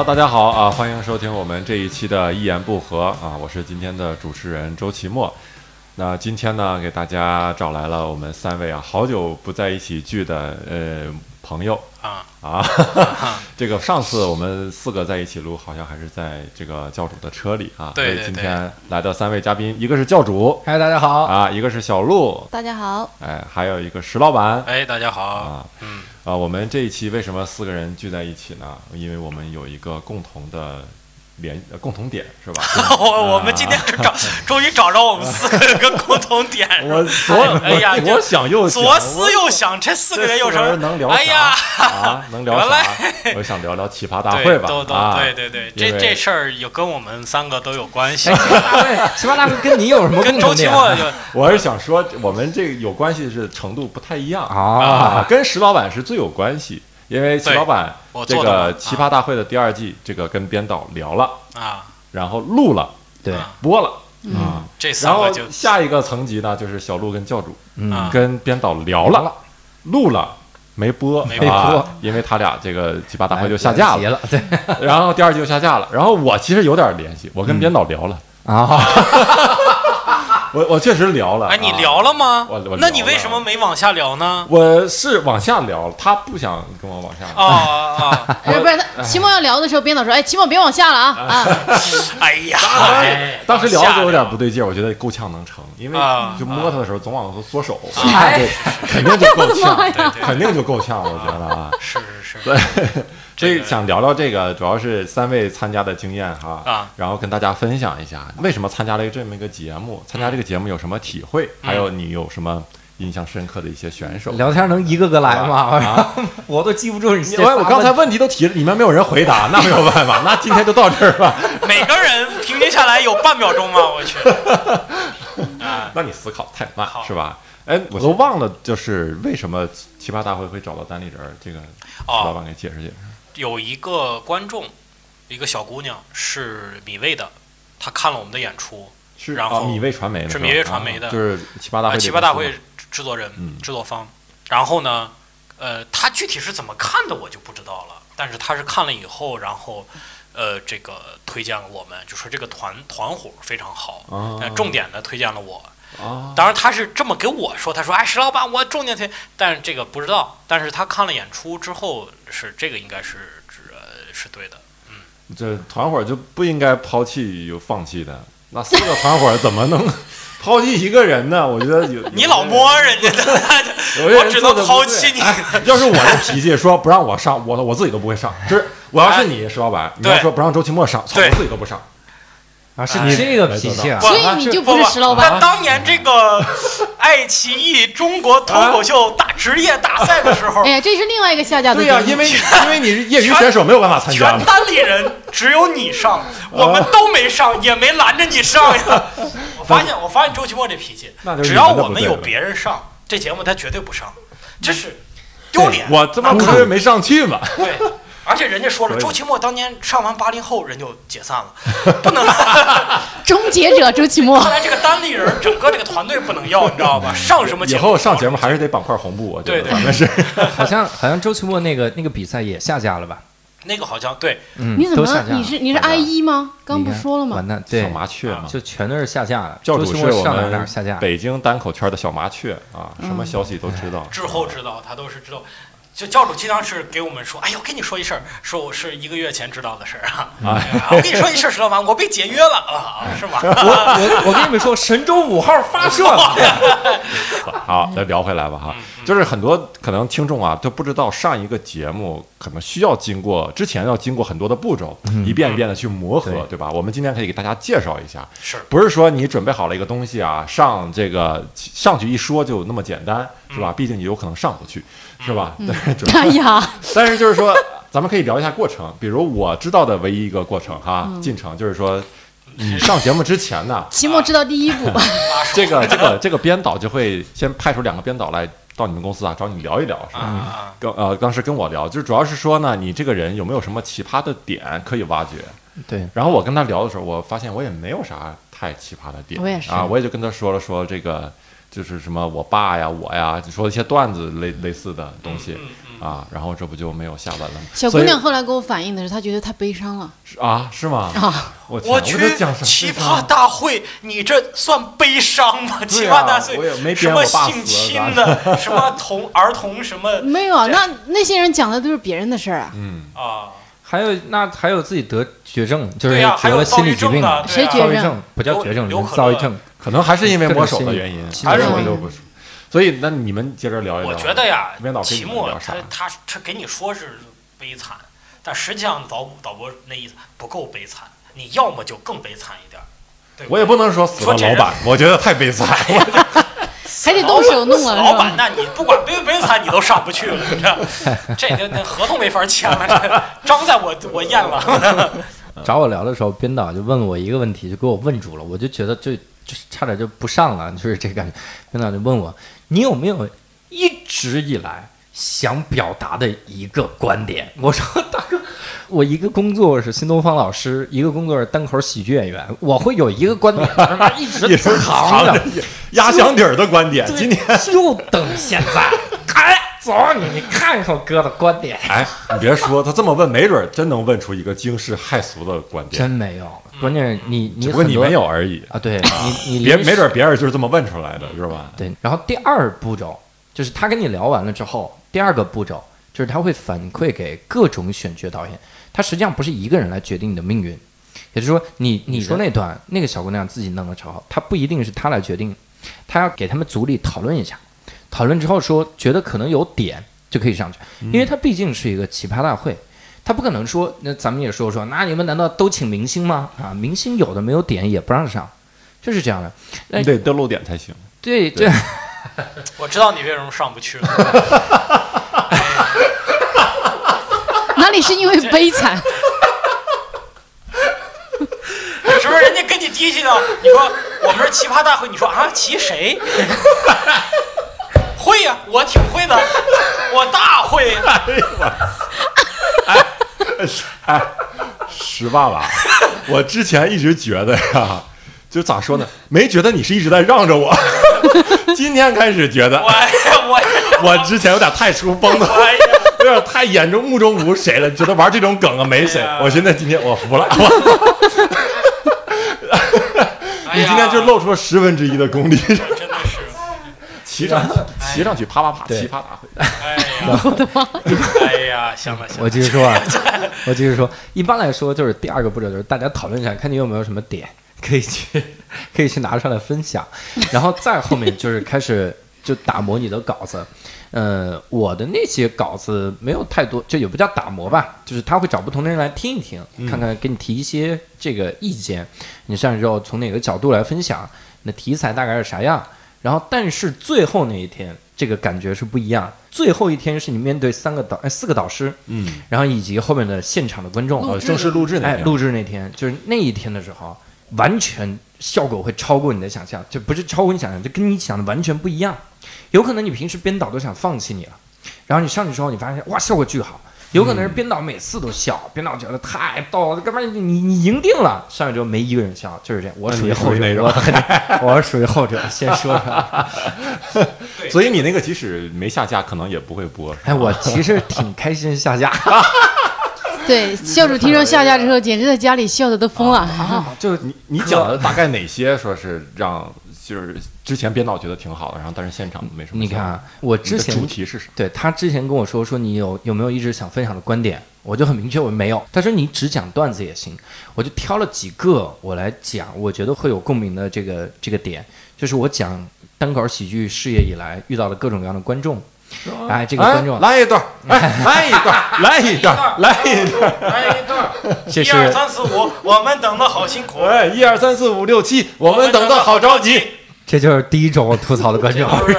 好，大家好啊，欢迎收听我们这一期的《一言不合》啊，我是今天的主持人周奇墨。那今天呢，给大家找来了我们三位啊，好久不在一起聚的呃朋友啊啊。这个上次我们四个在一起录，好像还是在这个教主的车里啊。对对所以今天来的三位嘉宾，一个是教主嗨，大家好。啊，一个是小鹿，大家好，哎，还有一个石老板哎，大家好，啊。嗯，啊，我们这一期为什么四个人聚在一起呢？因为我们有一个共同的联呃共同点，是吧？我我们今天找，终于找着我们四个人的共同点，我左哎呀我左想右想，左思右想，这四个人有什么？能聊哎呀？能聊啥？我想聊聊奇葩大会吧。对都都啊，对对对，这这事儿有跟我们三个都有关系，奇葩大会跟你有什么跟周奇？墨就我是想说，我们这个有关系是程度不太一样啊，啊，跟石老板是最有关系，因为齐老板这个奇葩大会的第二季，这个跟编导聊了，啊，然后录了，对，啊。播了啊。嗯这然后三个就下一个层级呢，就是小鹿跟教主嗯。啊。跟编导聊了，录了。没播，没啊播因为他俩这个奇葩大会就下架了，对。然后第二季就下架了。然后我其实有点联系，我跟编导聊了，啊，我我确实聊了。哎，你啊聊了吗我我？那你为什么没往下聊呢？我是往下聊，他不想跟我往下聊。啊啊啊！哎，不是他，期末要聊的时候，编导说，哎，期末别往下了啊 啊，哎呀，哎当时聊的时候有点不对，劲儿，我觉得够呛能成，因为啊就摸他的时候总往后缩手，啊那就肯定就够呛，肯定就够呛，我觉得啊。是是是，对，这个想聊聊这个，主要是三位参加的经验哈，啊然后跟大家分享一下为什么参加了这么一个节目，参加这个节目有什么体会，嗯还有你有什么印象深刻的一些选手。聊天能一个个来吗？啊，我都记不住你这我我刚才问问题都提了，你们没有人回答，那没有办法，那今天就到这儿吧。每个人平均下来有半秒钟吗？我去，啊，那你思考太慢好是吧？哎，我都忘了，就是为什么奇葩大会会找到单立人？这个老哦，板给解释解释。有一个观众，一个小姑娘是米未的，她看了我们的演出，是然后啊米未传媒的是米未传媒的啊就是奇葩大啊，会。奇葩大会。制作人、嗯制作方。然后呢，呃，她具体是怎么看的我就不知道了，但是她是看了以后，然后。呃，这个推荐了我们，就说这个团团伙非常好，啊呃，重点的推荐了我，啊，当然他是这么给我说，他说：“哎，石老板，我重点推。”但是这个不知道。但是他看了演出之后，是这个应该是是呃是对的。嗯这团伙就不应该抛弃有放弃的，那四个团伙怎么能抛弃一个人呢？我觉得有 你老摸人家的，我只能抛弃你。哎要是我的脾气，说不让我上，我我自己都不会上。就是我要是你石老板，你要说不让周奇墨上，我自己都不上。啊，是你这个脾气啊不所以你就不是石老板。但当年这个爱奇艺中国脱口秀大职业大赛的时候哎，呀，这是另外一个下架的对呀、因为 因为你是业余选手，没有办法参加。全班里人只有你上，我们都没上，也没拦着你上呀。我发现，我发现周奇墨这脾气只要我们有别人上，这节目他绝对不上，这是丢脸。我这么那不是没上去嘛？对，而且人家说了，周奇墨当年上完八零后，人就解散了，不能。终结者周奇墨看，来这个单立人整个这个团队不能要，你知道吧？上什么节目？以后上节目还是得绑块红布，我觉得对对反正是。好像好像周奇墨那个那个比赛也下架了吧？那个好像对，嗯，你怎么你是你是 I 了一吗？刚不说了吗完？蛋，对小，麻雀嘛，就全都是下架了。教主周奇是我们下架。北京单口圈的小麻雀啊，什么消息都知道。滞后知道，他都是知道。就教主经常是给我们说，哎呦，跟你说一事儿，说我是一个月前知道的事儿啊。哎 哎呀我跟你说一事儿，石老板，我被解约了啊，是吗？我我我跟你们说，神舟五号发射了。好，再聊回来吧哈，就是很多可能听众啊都不知道上一个节目可能需要经过之前要经过很多的步骤，一遍一遍的去磨合，对对吧？我们今天可以给大家介绍一下，是不是说你准备好了一个东西啊，上这个上去一说就那么简单，是吧？毕竟你有可能上不去，是吧？但 是。准哎呀，但是就是说，咱们可以聊一下过程，比如我知道的唯一一个过程哈，进程就是说，你上节目之前呢，期末知道第一步，这个这个这个编导就会先派出两个编导来到你们公司啊，找你聊一聊，是啊吧？啊。跟呃当时跟我聊，就是主要是说呢，你这个人有没有什么奇葩的点可以挖掘？对，然后我跟他聊的时候，我发现我也没有啥太奇葩的点，我也是。啊，我也就跟他说了说这个。就是什么我爸呀，我呀，就说一些段子类类似的东西，啊，然后这不就没有下文了吗？小姑娘后来跟我反映的是，她觉得太悲伤了是啊，是吗？啊。我天我去讲什么奇葩大会，你这算悲伤吗？奇啊葩大会我也没什么性侵的，什么童儿童什么没有啊，那那些人讲的都是别人的事儿啊。嗯，啊？还有那还有自己得绝症，就是，还得了有心理疾病，症的，对啊谁绝症躁郁症不叫绝症，躁郁症。可能还是因为摸手的原因，还是我就不是。所以那你们接着聊一聊。我觉得呀编导，跟齐墨你们聊啥他他他给你说是悲惨，但实际上导导播那意思不够悲惨，你要么就更悲惨一点。对对我也不能说死了老板，我觉得太悲惨。还得动手弄啊，老板，那你不管悲不悲惨，你都上不去了，你知道？这个那合同没法签了，这章在我我验了。找我聊的时候，编导就问我一个问题，就给我问住了，我就觉得就就是差点就不上了，就是这感觉。编导就问我，你有没有一直以来想表达的一个观点？我说大哥，我一个工作是新东方老师，一个工作是单口喜剧演员，我会有一个观点，他妈一直 藏着，压箱底儿的观点。今天，就等现在，哎，走你，你看看我哥的观点。哎，你别说，他这么问，没准儿真能问出一个惊世骇俗的观点，真没有，关键是你你只不过你没有而已。啊，对你你别没准儿别人就是这么问出来的，是吧？对，然后第二步骤就是他跟你聊完了之后，第二个步骤就是他会反馈给各种选角导演，他实际上不是一个人来决定你的命运，也就是说你你说那段那个小姑娘自己弄的超好，他不一定是他来决定，他要给他们组里讨论一下，讨论之后说觉得可能有点就可以上去，因为他毕竟是一个奇葩大会。他不可能说，那咱们也说说，那你们难道都请明星吗？啊，明星有的没有点也不让上，就是这样的。哎你得都露点才行。对对，我知道你为什么上不去了，是因为悲惨？是不是？人家跟你提起呢，你说我们是奇葩大会，你说啊，骑谁？会呀、我挺会的，我大会哎呀、哎，石爸爸，我之前一直觉得呀，就咋说呢，没觉得你是一直在让着我，今天开始觉得我我我之前有点太出风了，我呀，有点太眼中目中无谁了，觉得玩这种梗啊没谁哎。我现在今天我服了，哎呀你今天就露出了十分之一的功力，真的是，骑上骑上去啪啪啪，对奇葩大会。哎呀，哎呀，行了行了，我继续说啊，我继续说。一般来说，就是第二个步骤就是大家讨论一下，看你有没有什么点可以去，可以去拿出来分享，然后再后面就是开始就打磨你的稿子。呃，我的那些稿子没有太多，就也不叫打磨吧，就是他会找不同的人来听一听，看看给你提一些这个意见，你上去之后从哪个角度来分享，你的题材大概是啥样。然后，但是最后那一天，这个感觉是不一样。最后一天是你面对三个导，哎，四个导师，嗯，然后以及后面的现场的观众，呃，正式录制那哎，天，录制那天就是那一天的时候，完全效果会超过你的想象，就不是超过你想象，就跟你想的完全不一样。有可能你平时编导都想放弃你了，然后你上去之后，你发现哇，效果巨好。有可能是编导每次都笑，编导觉得太逗了，干嘛你你你赢定了？上去之后没一个人笑，就是这样。我属于后者那你属于哪，种 我我是属于后者。先说出来，所以你那个即使没下架，可能也不会播。哎，我其实挺开心下架。对，笑主听说下架之后，简直在家里笑的都疯了。啊，就你你讲的 大概哪些说是让就是之前编导觉得挺好的，然后但是现场没什么。你看啊，我之前主题是什么？对他之前跟我说说你有有没有一直想分享的观点，我就很明确我没有。他说你只讲段子也行，我就挑了几个我来讲，我觉得会有共鸣的这个这个点，就是我讲单口喜剧事业以来遇到的各种各样的观众。哎，这个观众，来一段，哎，来一段，来一段，来一段，来一段，这一二三四五，我们等的好辛苦，哎，一二三四五六七，我们等的好着急。这就是第一种我吐槽的观众，就是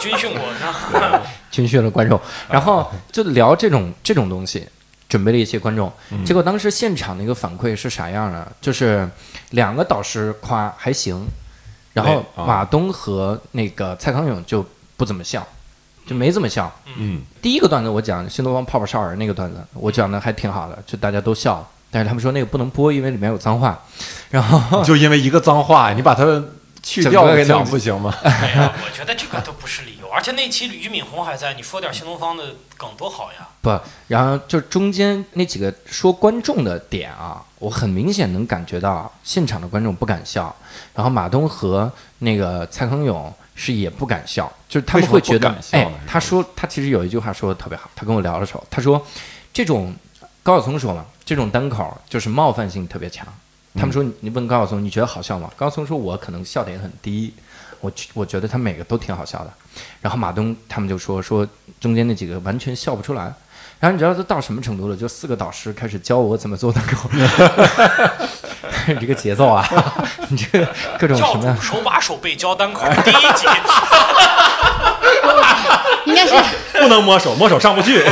军训过，是吧？军训的观众，然后就聊这种这种东西，准备了一些观众，结果当时现场的一个反馈是啥样呢？就是两个导师夸还行，然后马东和那个蔡康永就不怎么笑，就没这么笑。嗯，第一个段子我讲新东方泡泡少儿那个段子，我讲的还挺好的，就大家都笑了，但是他们说那个不能播，因为里面有脏话，然后就因为一个脏话，你把它去掉讲不行吗？哎呀，我觉得这个都不是理而且那期俞敏洪还在，你说点新东方的梗多好呀！不，然后就中间那几个说观众的点啊，我很明显能感觉到现场的观众不敢笑，然后马东和那个蔡康永是也不敢笑，就是他们会觉得哎，他说他其实有一句话说的特别好，他跟我聊的时候，他说这种高晓松说嘛，这种单口就是冒犯性特别强。他们说你你问高晓松你觉得好笑吗？高晓松说我可能笑点很低，我觉我觉得他每个都挺好笑的。然后马东他们就说说中间那几个完全笑不出来。然后你知道都到什么程度了？就四个导师开始教我怎么做单口，你这个节奏啊，你这个各种什么手把手背教单口第一集，应该是不能摸手，摸手上不去。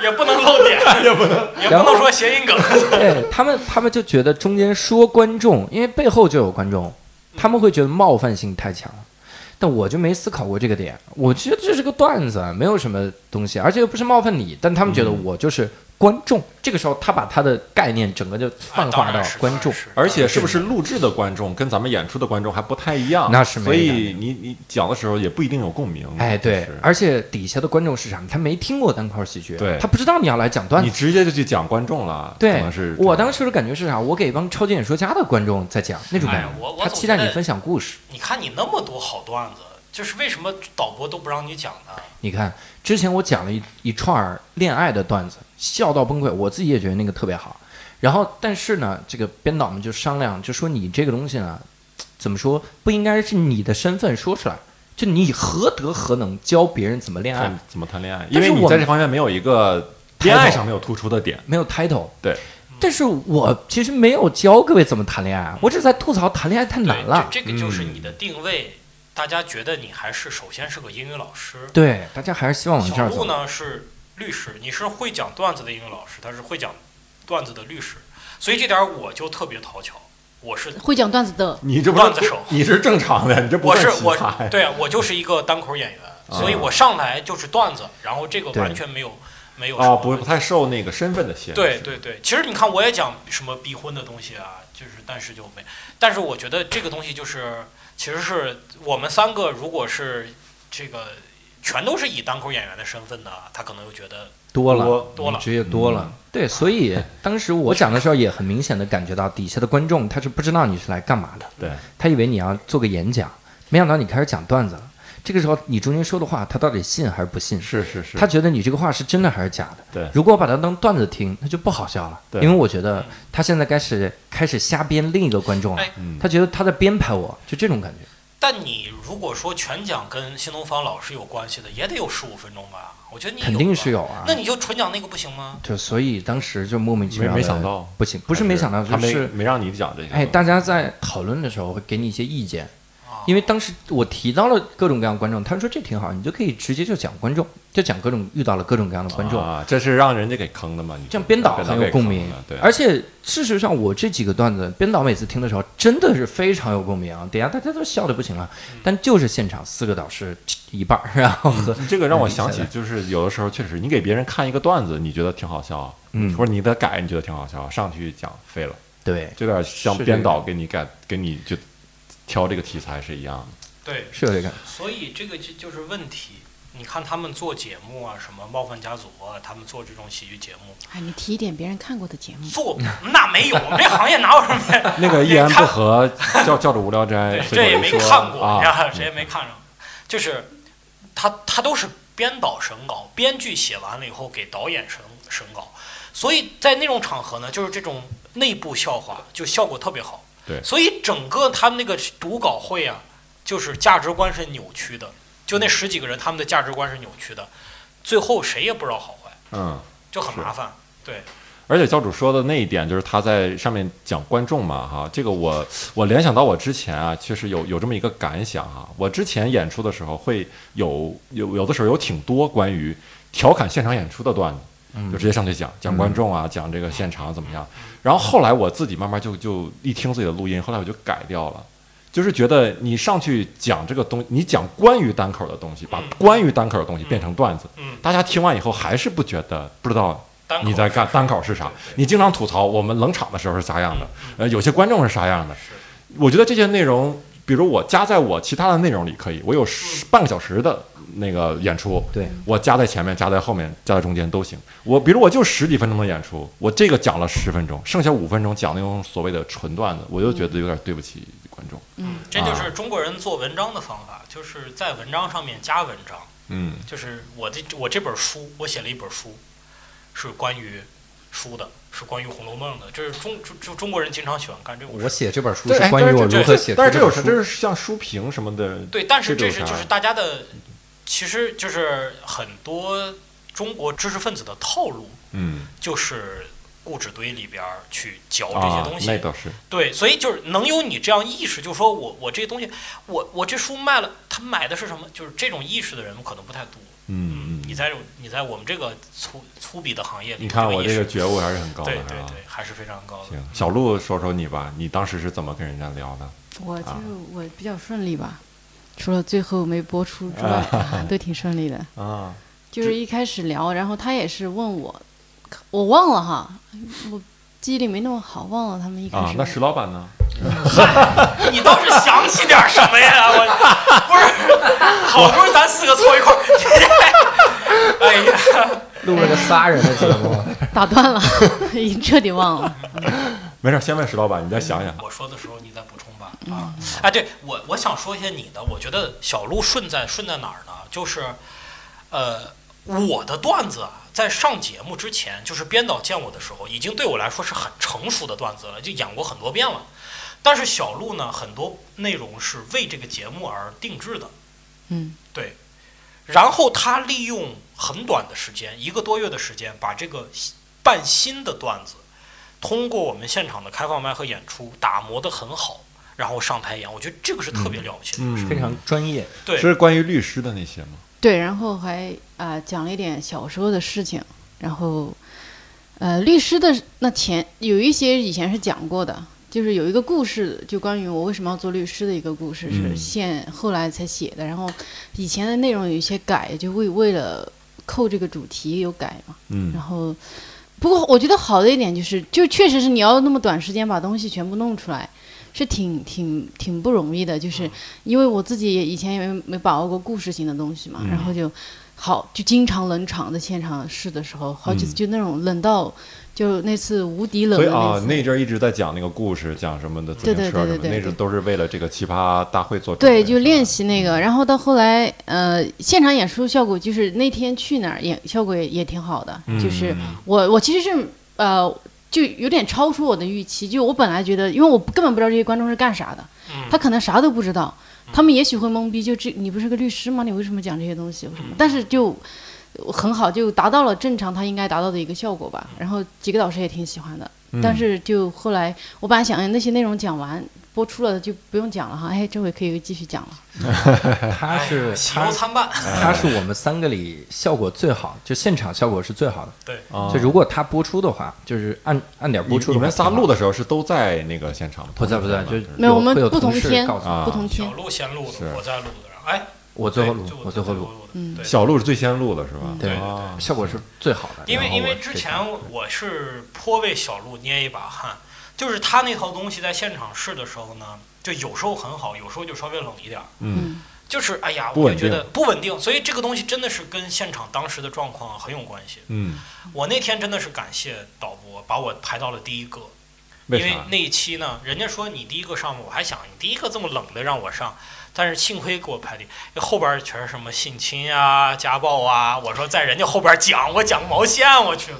也不能露脸，也不能也不能说谐音梗。对他们，他们就觉得中间说观众，因为背后就有观众，他们会觉得冒犯性太强了。但我就没思考过这个点，我觉得这是个段子，没有什么东西，而且又不是冒犯你。但他们觉得我就是观众，这个时候他把他的概念整个就泛化到观众。而且是不是录制的观众跟咱们演出的观众还不太一样？那是没所以你你讲的时候也不一定有共鸣。哎，对，而且底下的观众是啥？他没听过单口喜剧，对他不知道你要来讲段子你。直接就去讲观众了，可对我当时的感觉是啥？我给一帮超级演说家的观众在讲那种感觉哎我，我他期待你分享故事。你看你那么多好段子，就是为什么导播都不让你讲呢？你看，之前我讲了一一串儿恋爱的段子，笑到崩溃，我自己也觉得那个特别好。然后，但是呢，这个编导们就商量，就说你这个东西呢，怎么说不应该是你的身份说出来，就你何德何能教别人怎么恋爱，怎么谈恋爱，因为你在这方面没有一个恋爱上没有突出的点。没有 title。对，但是我其实没有教各位怎么谈恋爱，我只是在吐槽谈恋爱太难，了。这这个就是你的定位。大家觉得你还是首先是个英语老师，对，大家还是希望往这小鹿儿走。呢是律师，你是会讲段子的英语老师，他是会讲段子的律师，所以这点儿我就特别讨巧，我是会讲段子的，你这不段子手。你是正常的，你这不我是我葩呀。对啊，我就是一个单口演员，啊。所以我上来就是段子，然后这个完全没有没有什啊，么问题。不不太受那个身份的限制。对对对，其实你看，我也讲什么逼婚的东西啊，就是但是就没，但是我觉得这个东西就是，其实是我们三个如果是这个全都是以单口演员的身份的，他可能又觉得多了，多多了职业多了。嗯对，所以当时我讲的时候也很明显的感觉到底下的观众他是不知道你是来干嘛的，对，他以为你要做个演讲，没想到你开始讲段子了。这个时候你中间说的话，他到底信还是不信？是是是，他觉得你这个话是真的还是假的？对如果我把它当段子听，那就不好笑了。对因为我觉得他现在开始开始瞎编另一个观众了他觉得他在编排我，就这种感觉。但你如果说全讲跟新东方老师有关系的，也得有十五分钟吧？我觉得你肯定是有啊那你就纯讲那个不行吗？就所以当时就莫名其妙地没想到，不行，不是没想到，他没就是没让你讲这个。哎，大家在讨论的时候会给你一些意见，啊，因为当时我提到了各种各样的观众，他们说这挺好，你就可以直接就讲观众，就讲各种遇到了各种各样的观众，啊，这是让人家给坑的嘛？你这样编导很有共鸣。对，而且事实上，我这几个段子，编导每次听的时候真的是非常有共鸣啊，底下大家都笑的不行了，但就是现场四个导师一半儿，然后和这个让我想起嗯，就是有的时候确实，你给别人看一个段子，你觉得挺好笑，嗯或者你的改你觉得挺好笑，上去讲废了，对，就有点像编导给你改，给你就挑这个题材是一样的。对，是有这个，所以这个就就是问题。你看他们做节目啊，什么冒犯家族啊，他们做这种喜剧节目，哎，你提一点别人看过的节目，做那没有，我们这行业哪有什么？那个一言不合叫叫着无聊斋，这也没看过，啊 谁也没看上。就是他他都是编导审稿，编剧写完了以后给导演审审稿，所以在那种场合呢，就是这种内部笑话就效果特别好。对所以整个他们那个读稿会啊，就是价值观是扭曲的，就那十几个人他们的价值观是扭曲的，最后谁也不知道好坏，嗯。就很麻烦。对，而且教主说的那一点，就是他在上面讲观众嘛，哈，这个我我联想到我之前啊，确实有有这么一个感想哈。我之前演出的时候会有有有的时候有挺多关于调侃现场演出的段子，嗯就直接上去讲讲观众啊，讲这个现场怎么样。然后后来我自己慢慢就就一听自己的录音，后来我就改掉了。就是觉得你上去讲这个东，你讲关于单口的东西，把关于单口的东西变成段子，嗯，大家听完以后还是不觉得不知道你在干单口是啥？你经常吐槽我们冷场的时候是啥样的，呃，有些观众是啥样的。我觉得这些内容比如我加在我其他的内容里可以，我有十半个小时的那个演出，对，我加在前面、加在后面、加在中间都行。我比如我就十几分钟的演出，我这个讲了十分钟，剩下五分钟讲那种所谓的纯段子，我就觉得有点对不起观众。嗯，这就是中国人做文章的方法，就是在文章上面加文章。嗯就是我这我这本书，我写了一本书，是关于书的，是关于《红楼梦》的。这是中就就中国人经常喜欢干这种我事。写这本书是关于我但是这这如何写但是这有本书。啥？这是像书评什么的，对，但是这是就是大家的，其实就是很多中国知识分子的套路，嗯就是故纸堆里边去嚼这些啊东，西。那倒是，对，所以就是能有你这样意识，就是说我我这东西，我我这书卖了，他买的是什么？就是这种意识的人可能不太多。嗯嗯你在你在我们这个粗粗鄙的行业里，你看我这个觉悟还是很高的，对对对，还是非常高的。行，小鹿说说你吧，你当时是怎么跟人家聊的？我就啊是我比较顺利吧，除了最后没播出之外，啊都挺顺利的。啊，就是一开始聊，然后他也是问我，我忘了哈，我记忆力没那么好，忘了他们一开始啊，那石老板呢？你倒是想起点什么呀？我不是，好不容易咱四个凑一块儿，哎呀，录了个仨人的节目，打断了，已经彻底忘了。没事，先问石老板，你再想想。我说的时候你再补充吧。啊，哎，对我我想说一些你的，我觉得小鹿顺在顺在哪儿呢？就是，呃，我的段子啊，在上节目之前，就是编导见我的时候，已经对我来说是很成熟的段子了，就演过很多遍了。但是小鹿呢，很多内容是为这个节目而定制的。嗯，对。然后他利用很短的时间，一个多月的时间，把这个半新的段子，通过我们现场的开放麦和演出打磨得很好，然后上台演。我觉得这个是特别了不起的。嗯，非常专业。对，是关于律师的那些吗？对，然后还啊、讲了一点小时候的事情，然后呃律师的那前有一些以前是讲过的，就是有一个故事，就关于我为什么要做律师的一个故事，是嗯现后来才写的，然后以前的内容有一些改，就为为了扣这个主题有改嘛，嗯然后不过我觉得好的一点就是，就确实是你要那么短时间把东西全部弄出来。是挺挺挺不容易的，就是因为我自己也以前也没没把握过故事性的东西嘛，嗯然后就好就经常冷场，在现场试的时候，好几次嗯。就那种冷到就那次无敌冷所以啊那，阵儿一直在讲那个故事，讲什么的自行对对车什么，对对对那阵都是为了这个奇葩大会做准备对，就练习。那个，然后到后来，呃，现场演出效果就是那天去哪儿演效果也也挺好的，就是嗯。我我其实是呃就有点超出我的预期，就我本来觉得，因为我根本不知道这些观众是干啥的，嗯他可能啥都不知道，他们也许会懵逼，就这你不是个律师吗？你为什么讲这些东西？为什么？但是就很好，就达到了正常他应该达到的一个效果吧。然后几个导师也挺喜欢的，嗯但是就后来我本来想哎那些内容讲完播出了就不用讲了哈，哎，这回可以继续讲了。他是哎喜忧参半。他是我们三个里效果最好，就现场效果是最好的。对，啊就如果他播出的话，就是按按点播出你你们仨录的时候是都在那个现场吗？不在不在，就没有我们不同天啊不同天，小鹿先录的，我在录的。哎，我最后录，我最后录，的。嗯对小鹿是最先录的是吧？嗯对啊效果是最好的。因为因为之前我是颇为小鹿捏一把汗，就是他那套东西在现场试的时候呢，就有时候很好，有时候就稍微冷一点儿。嗯嗯就是哎呀，我就觉得不稳定，所以这个东西真的是跟现场当时的状况很有关系。嗯，我那天真的是感谢导播把我排到了第一个，为？因为那一期呢，人家说你第一个上，我还想你第一个这么冷的让我上，但是幸亏给我排第一，后边全是什么性侵啊、家暴啊，我说在人家后边讲，我讲毛线，我去，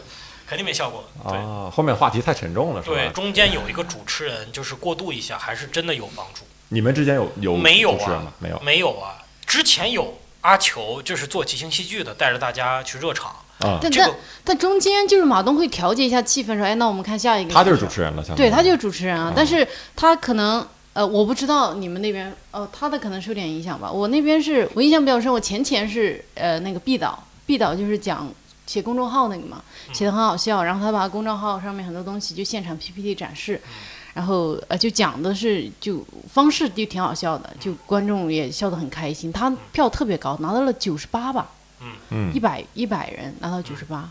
肯定没效果。对、啊，后面话题太沉重了是吧对，中间有一个主持人，就是过渡一下，还是真的有帮助。你们之间有有没有啊主持人吗？没有没有啊，之前有阿球，就是做即兴戏剧的，带着大家去热场。啊，但但这个但中间就是马东会调节一下气氛，说哎，那我们看下一个。他就是主持人了，相对他就是主持人啊啊，但是他可能呃，我不知道你们那边哦，他的可能受有点影响吧。我那边是我印象比较深，我前前是呃那个毕导，毕导就是讲写公众号那个嘛，写的很好笑，然后他把公众号上面很多东西就现场 PPT 展示。然后呃，就讲的是就方式就挺好笑的，就观众也笑得很开心。他票特别高，拿到了九十八吧，嗯一，百一百人拿到九十八，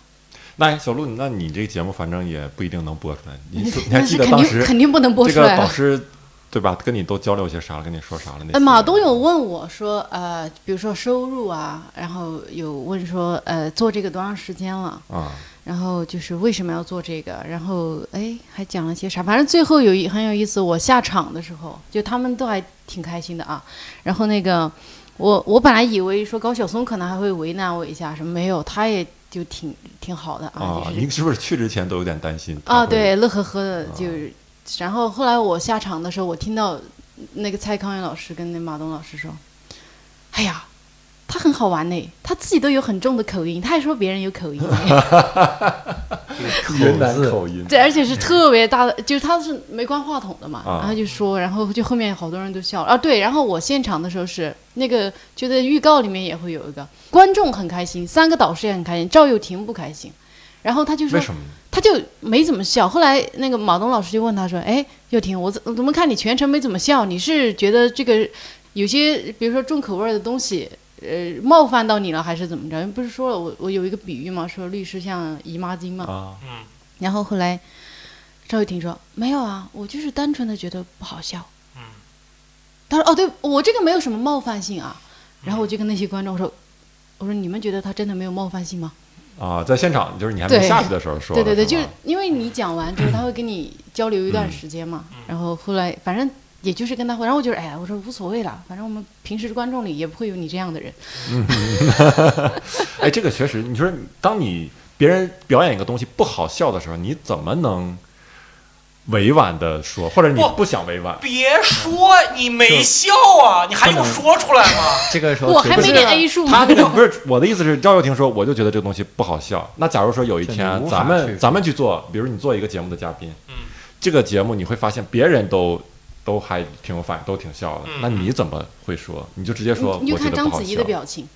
那小鹿，那你这个节目反正也不一定能播出来。你说你还记是肯定得当时肯定不能播出来了。导师对吧？跟你都交流些啥了？跟你说啥了？那马东有问我说，呃，比如说收入啊，然后有问说，呃，做这个多长时间了？啊，然后就是为什么要做这个？然后哎，还讲了些啥？反正最后有一很有意思。我下场的时候，就他们都还挺开心的啊。然后那个我我本来以为说高晓松可能还会为难我一下，什么没有，他也就挺挺好的啊，您，就是你是不是去之前都有点担心？啊，对，乐呵呵的，就是。然后后来我下场的时候，我听到那个蔡康永老师跟那马东老师说：“哎呀，他很好玩呢，他自己都有很重的口音，他还说别人有口音呢。云南口音，对，而且是特别大的，就是他是没关话筒的嘛，啊然后就说，然后就后面好多人都笑了啊。对，然后我现场的时候是那个，就在预告里面也会有一个观众很开心，三个导师也很开心，赵又廷不开心，然后他就说？他就没怎么笑。后来那个马东老师就问他说：“哎，又廷，我怎怎么看你全程没怎么笑？你是觉得这个有些比如说重口味的东西，呃，冒犯到你了，还是怎么着？不是说了我我有一个比喻嘛，说律师像姨妈巾嘛。啊，嗯，然后后来赵又廷说：没有啊，我就是单纯的觉得不好笑。嗯，他说：哦，对我这个没有什么冒犯性啊。然后我就跟那些观众说：我说你们觉得他真的没有冒犯性吗？啊，在现场就是你还没对下去的时候说的，对对对，就是因为你讲完之后，他会跟你交流一段时间嘛。嗯然后后来反正也就是跟他会，然后我就哎呀，我说无所谓了，反正我们平时观众里也不会有你这样的人。嗯 哎，这个确实，你说当你别人表演一个东西不好笑的时候，你怎么能委婉的说，或者你不不想委婉？别说你没笑啊，你还用说出来吗？这个时候我还没点 A 数他呢。那个不是我的意思是，赵又廷说，我就觉得这个东西不好笑。那假如说有一天咱们咱们去做，比如你做一个节目的嘉宾，嗯，这个节目你会发现别人都都还挺有反应，都挺笑的。嗯那你怎么会说？你就直接说，你就我觉得不好看章子怡的，表情。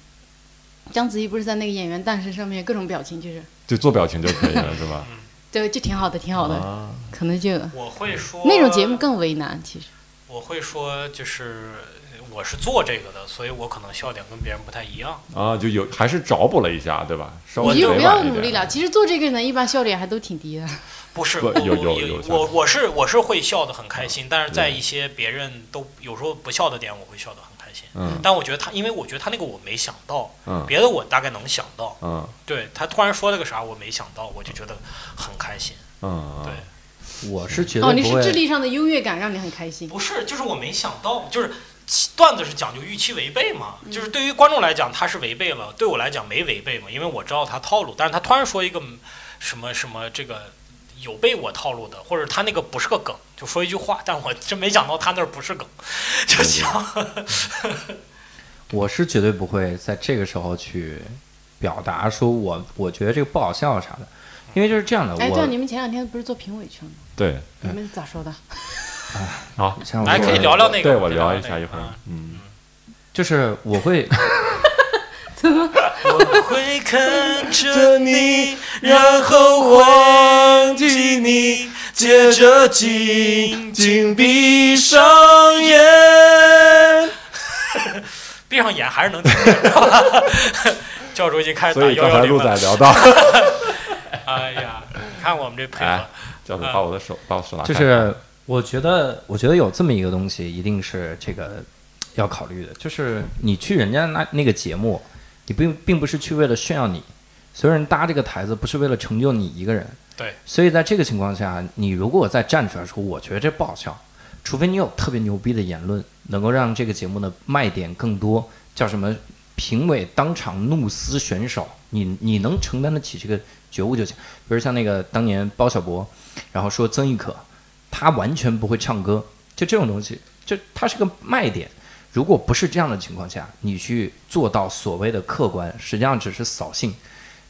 章子怡不是在那个演员诞生上面各种表情，就是就做表情就可以了，是吧？对，就挺好的，挺好的。啊，可能就我会说那种节目更为难，其实。我会说就是我是做这个的，所以我可能笑点跟别人不太一样。啊，就有还是找补了一下，对吧？稍微你就不委婉一点要努力了。其实做这个呢，一般笑点还都挺低的。不是，不 有有有我我是我是会笑得很开心，但是在一些别人都有时候不笑的点，我会笑得很嗯但我觉得他，因为我觉得他那个我没想到，嗯别的我大概能想到。嗯对他突然说了个啥，我没想到，我就觉得很开心。嗯，对，我是觉得哦，你。是智力上的优越感让你很开心。不是，就是我没想到，就是段子是讲究预期违背嘛，嗯就是对于观众来讲他是违背了，对我来讲没违背嘛，因为我知道他套路，但是他突然说一个什么什么这个有被我套路的，或者他那个不是个梗，就说一句话，但我真没想到他那儿不是梗，就想我是绝对不会在这个时候去表达说我我觉得这个不好笑啥的，因为就是这样的。哎，对你们前两天不是做评委去了吗？对，你们咋说的？好，来可以聊聊那个，对我聊聊一下一会儿嗯，嗯，就是我会我会看着你，然后忘记你，接着紧紧闭上眼。闭上眼还是能听？教主已经开始打所以刚才陆幺幺零了。仔聊到，哎呀，你看我们这配合哎，教主把我的手把我手拿开，就是我觉得，我觉得有这么一个东西，一定是这个要考虑的，就是你去人家那那个节目，你并并不是去为了炫耀你，所有人搭这个台子不是为了成就你一个人。对。所以在这个情况下，你如果再站出来说，我觉得这不好笑，除非你有特别牛逼的言论，能够让这个节目的卖点更多，叫什么？评委当场怒撕选手，你你能承担得起这个觉悟就行。比如像那个当年包小柏，然后说曾轶可，他完全不会唱歌，就这种东西，就它是个卖点。如果不是这样的情况下，你去做到所谓的客观，实际上只是扫兴。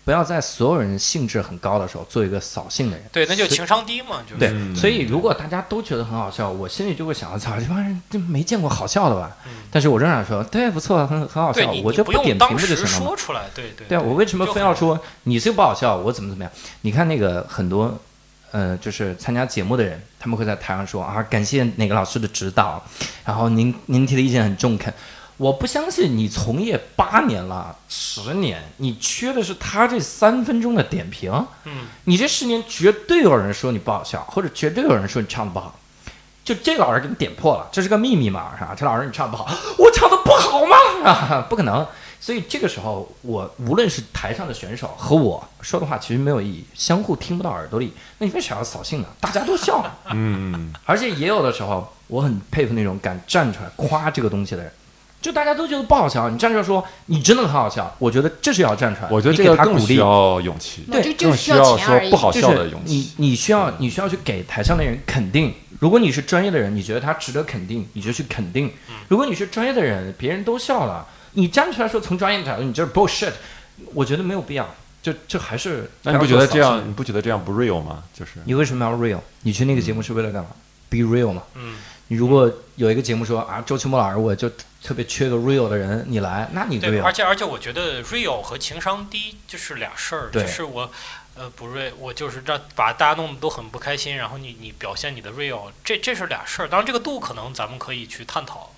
不要在所有人兴致很高的时候做一个扫兴的人。对，那就情商低嘛，就是对，嗯所以如果大家都觉得很好笑，我心里就会想：操，这帮人就没见过好笑的吧？嗯但是我仍然说，对，不错，很很好笑，我就不用当点评不就时行了吗？说出来，对对对啊，我为什么非要说你这不好笑？我怎么怎么样？你看那个很多，呃，就是参加节目的人，他们会在台上说啊，感谢哪个老师的指导，然后您您提的意见很中肯。我不相信你从业八年了，十年，你缺的是他这三分钟的点评。嗯，你这十年绝对有人说你不好笑，或者绝对有人说你唱的不好。就这老师给你点破了，这是个秘密嘛，是吧？这老师你唱得不好，我唱的不好吗？啊，不可能。所以这个时候，我无论是台上的选手和我说的话，其实没有意义，相互听不到耳朵里。那你为啥要扫兴呢？大家都笑了。嗯，而且也有的时候，我很佩服那种敢站出来夸这个东西的人。就大家都觉得不好笑，你站出来说你真的很好笑，我觉得这是要站出来。我觉得这个更需给他鼓励，要勇气，对就就更需要说不。好笑的勇气你。你需要你需要去给台上的人肯定。如果你是专业的人，你觉得他值得肯定，你就去肯定。如果你是专业的人，别人都笑了，你站出来说从专业角度你就是 bullshit，我觉得没有必要。就就还是那你不觉得这样？你不觉得这样不 real 吗？就是你为什么要 real？你去那个节目是为了干嘛？Be real 嘛。嗯，你如果有一个节目说啊，周奇墨老师，我就特别缺个 real 的人，你来，那你对，而。且而且我觉得 real 和情商低就是俩事儿，对就是我。呃，不 real，我就是这把大家弄得都很不开心，然后你你表现你的 real，这这是俩事儿。当然，这个度可能咱们可以去探讨。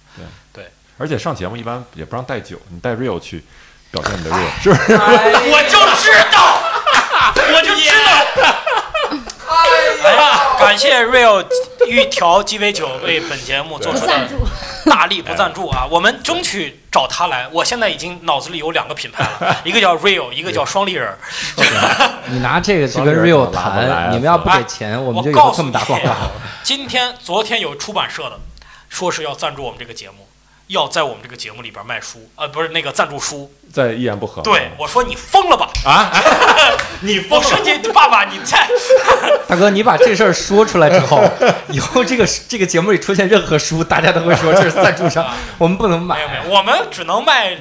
而且上节目一般也不让带酒，你带 real 去表现你的 real，是不是？我就知道，我就知道。哎呀，感谢 real 玉条鸡尾酒为本节目做出的不赞助，大力不赞助啊！我们争取找他来。我现在已经脑子里有两个品牌了，一个叫 real，一个叫双立人。你拿这个去跟 real 谈，啊你们要不给钱，我们就这么告诉你打广告。，今天、昨天有出版社的说是要赞助我们这个节目，要在我们这个节目里边卖书，呃，不是那个赞助书。在一言不合。对，我说你疯了吧？啊，你疯了！说你爸爸，你在 大哥，你把这事儿说出来之后，以后这个这个节目里出现任何书，大家都会说这是赞助商，我们不能买。没有没有，我们只能卖，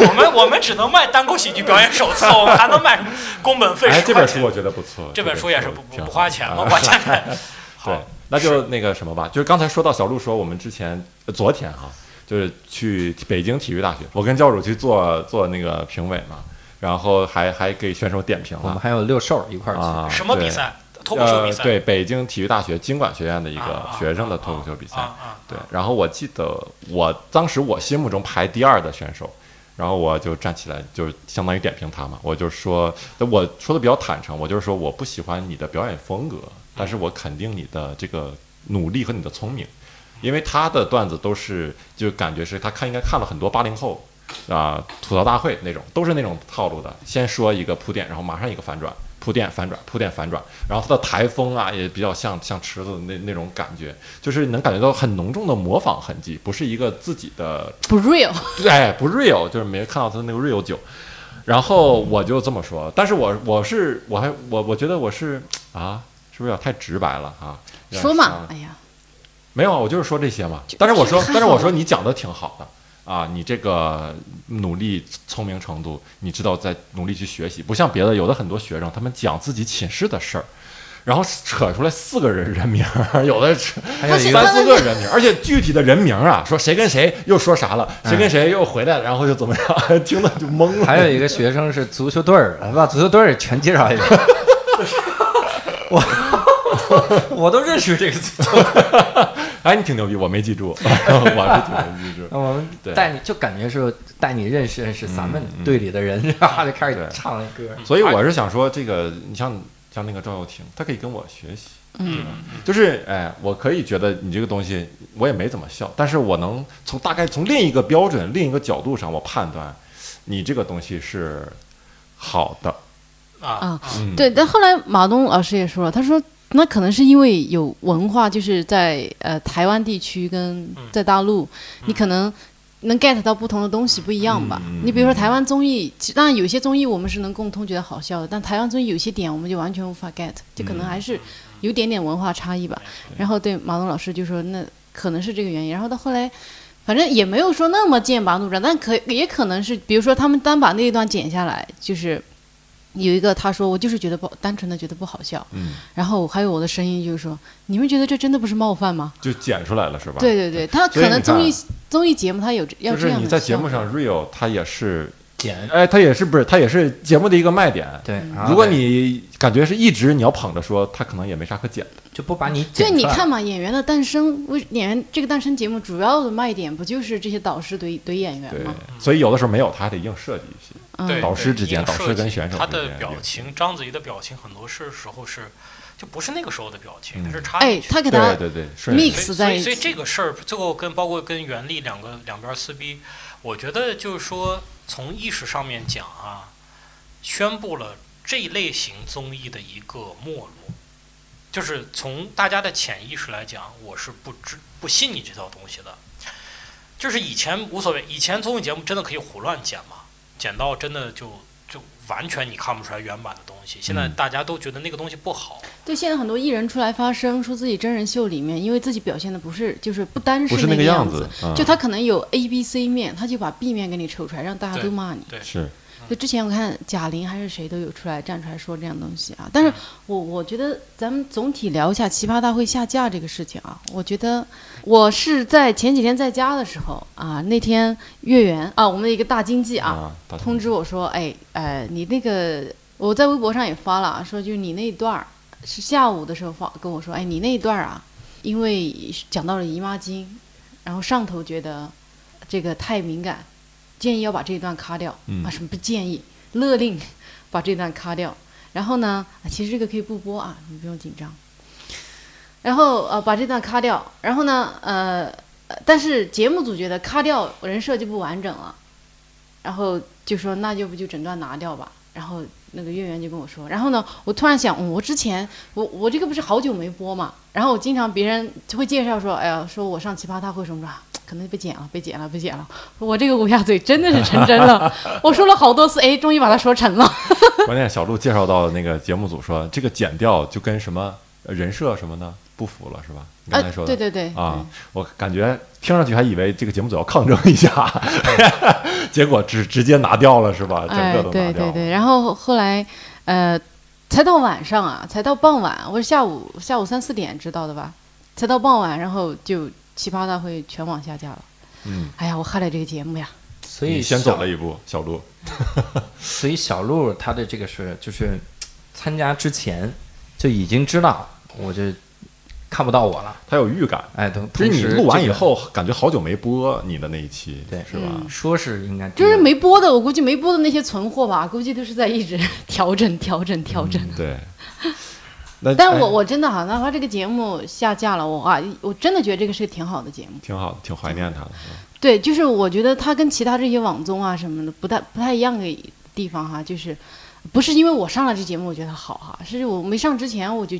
我们我们只能卖单口喜剧表演手册，我们还能卖什么宫本费哎？这本书我觉得不错，这本书也是不不花钱嘛，啊我现在对好，那就那个什么吧，就是刚才说到小鹿说我们之前呃昨天哈、就是去北京体育大学，我跟教主去做做那个评委嘛，然后还还给选手点评了我们还有六兽一块儿去。啊，什么比？赛？脱口秀比呃，赛？对，北京体育大学经管学院的一个啊学生的脱口秀比赛。啊啊啊对，然后我记得我当时我心目中排第二的选手，然后我就站起来，就相当于点评他嘛。我就说，我说的比较坦诚，我就是说我不喜欢你的表演风格，但是我肯定你的这个努力和你的聪明，因为他的段子都是就感觉是他看应该看了很多八零后啊吐槽大会那种，都是那种套路的，先说一个铺垫，然后马上一个反转。铺垫反转，铺垫反转，然后他的台风啊也比较像像池子那那种感觉，就是能感觉到很浓重的模仿痕迹，不是一个自己的，不 real。哎，不 real，就是没看到他的那个 real 酒。然后我就这么说，但是我我是我还我我觉得我是啊，是不是有点太直白了啊？说嘛伤，哎呀，没有，我就是说这些嘛。但是我说，但是我说你讲的挺好的啊，你这个努力、聪明程度，你知道在努力去学习，不像别的有的很多学生，他们讲自己寝室的事儿，然后扯出来四个人人名儿，有的扯还有三四个人名儿，而且具体的人名儿啊，说谁跟谁又说啥了，谁跟谁又回来了，然后就怎么样，听了就懵了。还有一个学生是足球队儿，把足球队儿全介绍一遍。我我都认识这个足球。哎，你挺牛逼，我没记住，我是挺没记住。那我们对带你就感觉是带你认识认识咱们队里的人，然后就开始对唱歌。所以我是想说，这个你像像那个赵又廷，他可以跟我学习。嗯，就是哎，我可以觉得你这个东西我也没怎么笑，但是我能从大概从另一个标准、另一个角度上，我判断你这个东西是好的。啊啊嗯，对，但后来马东老师也说了，他说那可能是因为有文化，就是在呃台湾地区跟在大陆，你可能能 get 到不同的东西不一样吧。你比如说台湾综艺，其当然有些综艺我们是能共通觉得好笑的，但台湾综艺有些点我们就完全无法 get，就可能还是有点点文化差异吧。然后对马东老师就说那可能是这个原因，然后到后来。反正也没有说那么剑拔弩张，但可也可能是，比如说他们单把那一段剪下来，就是有一个他说我就是觉得不单纯的觉得不好笑，嗯，然后还有我的声音就是说你们觉得这真的不是冒犯吗？就剪出来了是吧？对对对，他可能综艺综艺节目他有这要就是这样的你在节目上 real，他也是，剪哎，他也是不是？他也是节目的一个卖点。对，如果你感觉是一直你要捧着说，他可能也没啥可剪的。就不把你就剪对你看嘛，演员的诞生，为演员这个诞生节目主要的卖点不就是这些导师怼怼演员对吗？，所以有的时候没有，他还得硬设计一些。对，嗯，导师之间硬导师设计跟选手他的之间有表情，章子怡的表情很多是时候是就不是那个时候的表情，嗯它是插哎进，去他给他对对，顺 mix 所以所在一以所以这，个事儿最后跟包括跟袁立两个两边撕逼，我觉得就是说从意识上面讲啊，宣布了这一类型综艺的一个没落。就是从大家的潜意识来讲，我是不知不信你这套东西的。就是以前无所谓，以前综艺节目真的可以胡乱剪嘛，剪到真的就就完全你看不出来原版的东西。现在嗯。大家都觉得那个东西不好，对，现在很多艺人出来发声，说自己真人秀里面，因为自己表现的不是，就是不单是那个样子，，嗯。就他可能有 A、B、C 面，他就把 B 面给你抽出来，让大家都骂你。对。是就之前我看贾玲还是谁都有出来站出来说这样东西啊，但是我我觉得咱们总体聊一下奇葩大会下架这个事情啊，我觉得我是在前几天在家的时候啊，那天月圆啊，我们的一个大经济啊，啊，通知我说，哎，哎，你那个我在微博上也发了，说就是你那一段儿是下午的时候发跟我说，哎，你那一段儿啊，因为讲到了姨妈巾，然后上头觉得这个太敏感，建议要把这一段卡掉、嗯啊，什么不建议，勒令把这段卡掉。然后呢，啊其实这个可以不播啊，你不用紧张。然后呃，把这段卡掉，然后呢，呃，呃但是节目组觉得卡掉人设就不完整了。然后就说那要不就整段拿掉吧。然后那个月圆就跟我说，然后呢，我突然想，嗯、我之前我我这个不是好久没播嘛，然后我经常别人就会介绍说，哎呀，说我上奇葩大会什么的，可能被剪了，被剪了，被剪了。我这个乌鸦嘴真的是成真了，我说了好多次，哎，终于把它说成了。关键小鹿介绍到那个节目组说，这个剪掉就跟什么呃人设什么的不符了，是吧？你刚才说的、对对对啊，我感觉听上去还以为这个节目组要抗争一下，结果直直接拿掉了，是吧？整哎个都，拿掉了。对对对，然后后来，呃，才到晚上啊，才到傍晚，我是下午下午三四点知道的吧，才到傍晚，然后就奇葩大会全网下架了。嗯，哎呀，我害了这个节目呀。所以先走了一步，小鹿。所以小鹿他的这个是就是参加之前就已经知道，我就看不到我了。他有预感。哎，同其实你录完以后，感觉好久没播你的那一期，对是吧？嗯说是应该就是没播的，我估计没播的那些存货吧，估计都是在一直 调整、调整、调整。嗯对。但我我真的哈，哪怕这个节目下架了，我啊，我真的觉得这个是个挺好的节目。挺好的，挺怀念他的。对，就是我觉得它跟其他这些网综啊什么的不太不太一样的地方哈，就是不是因为我上了这节目我觉得好哈，是我没上之前我就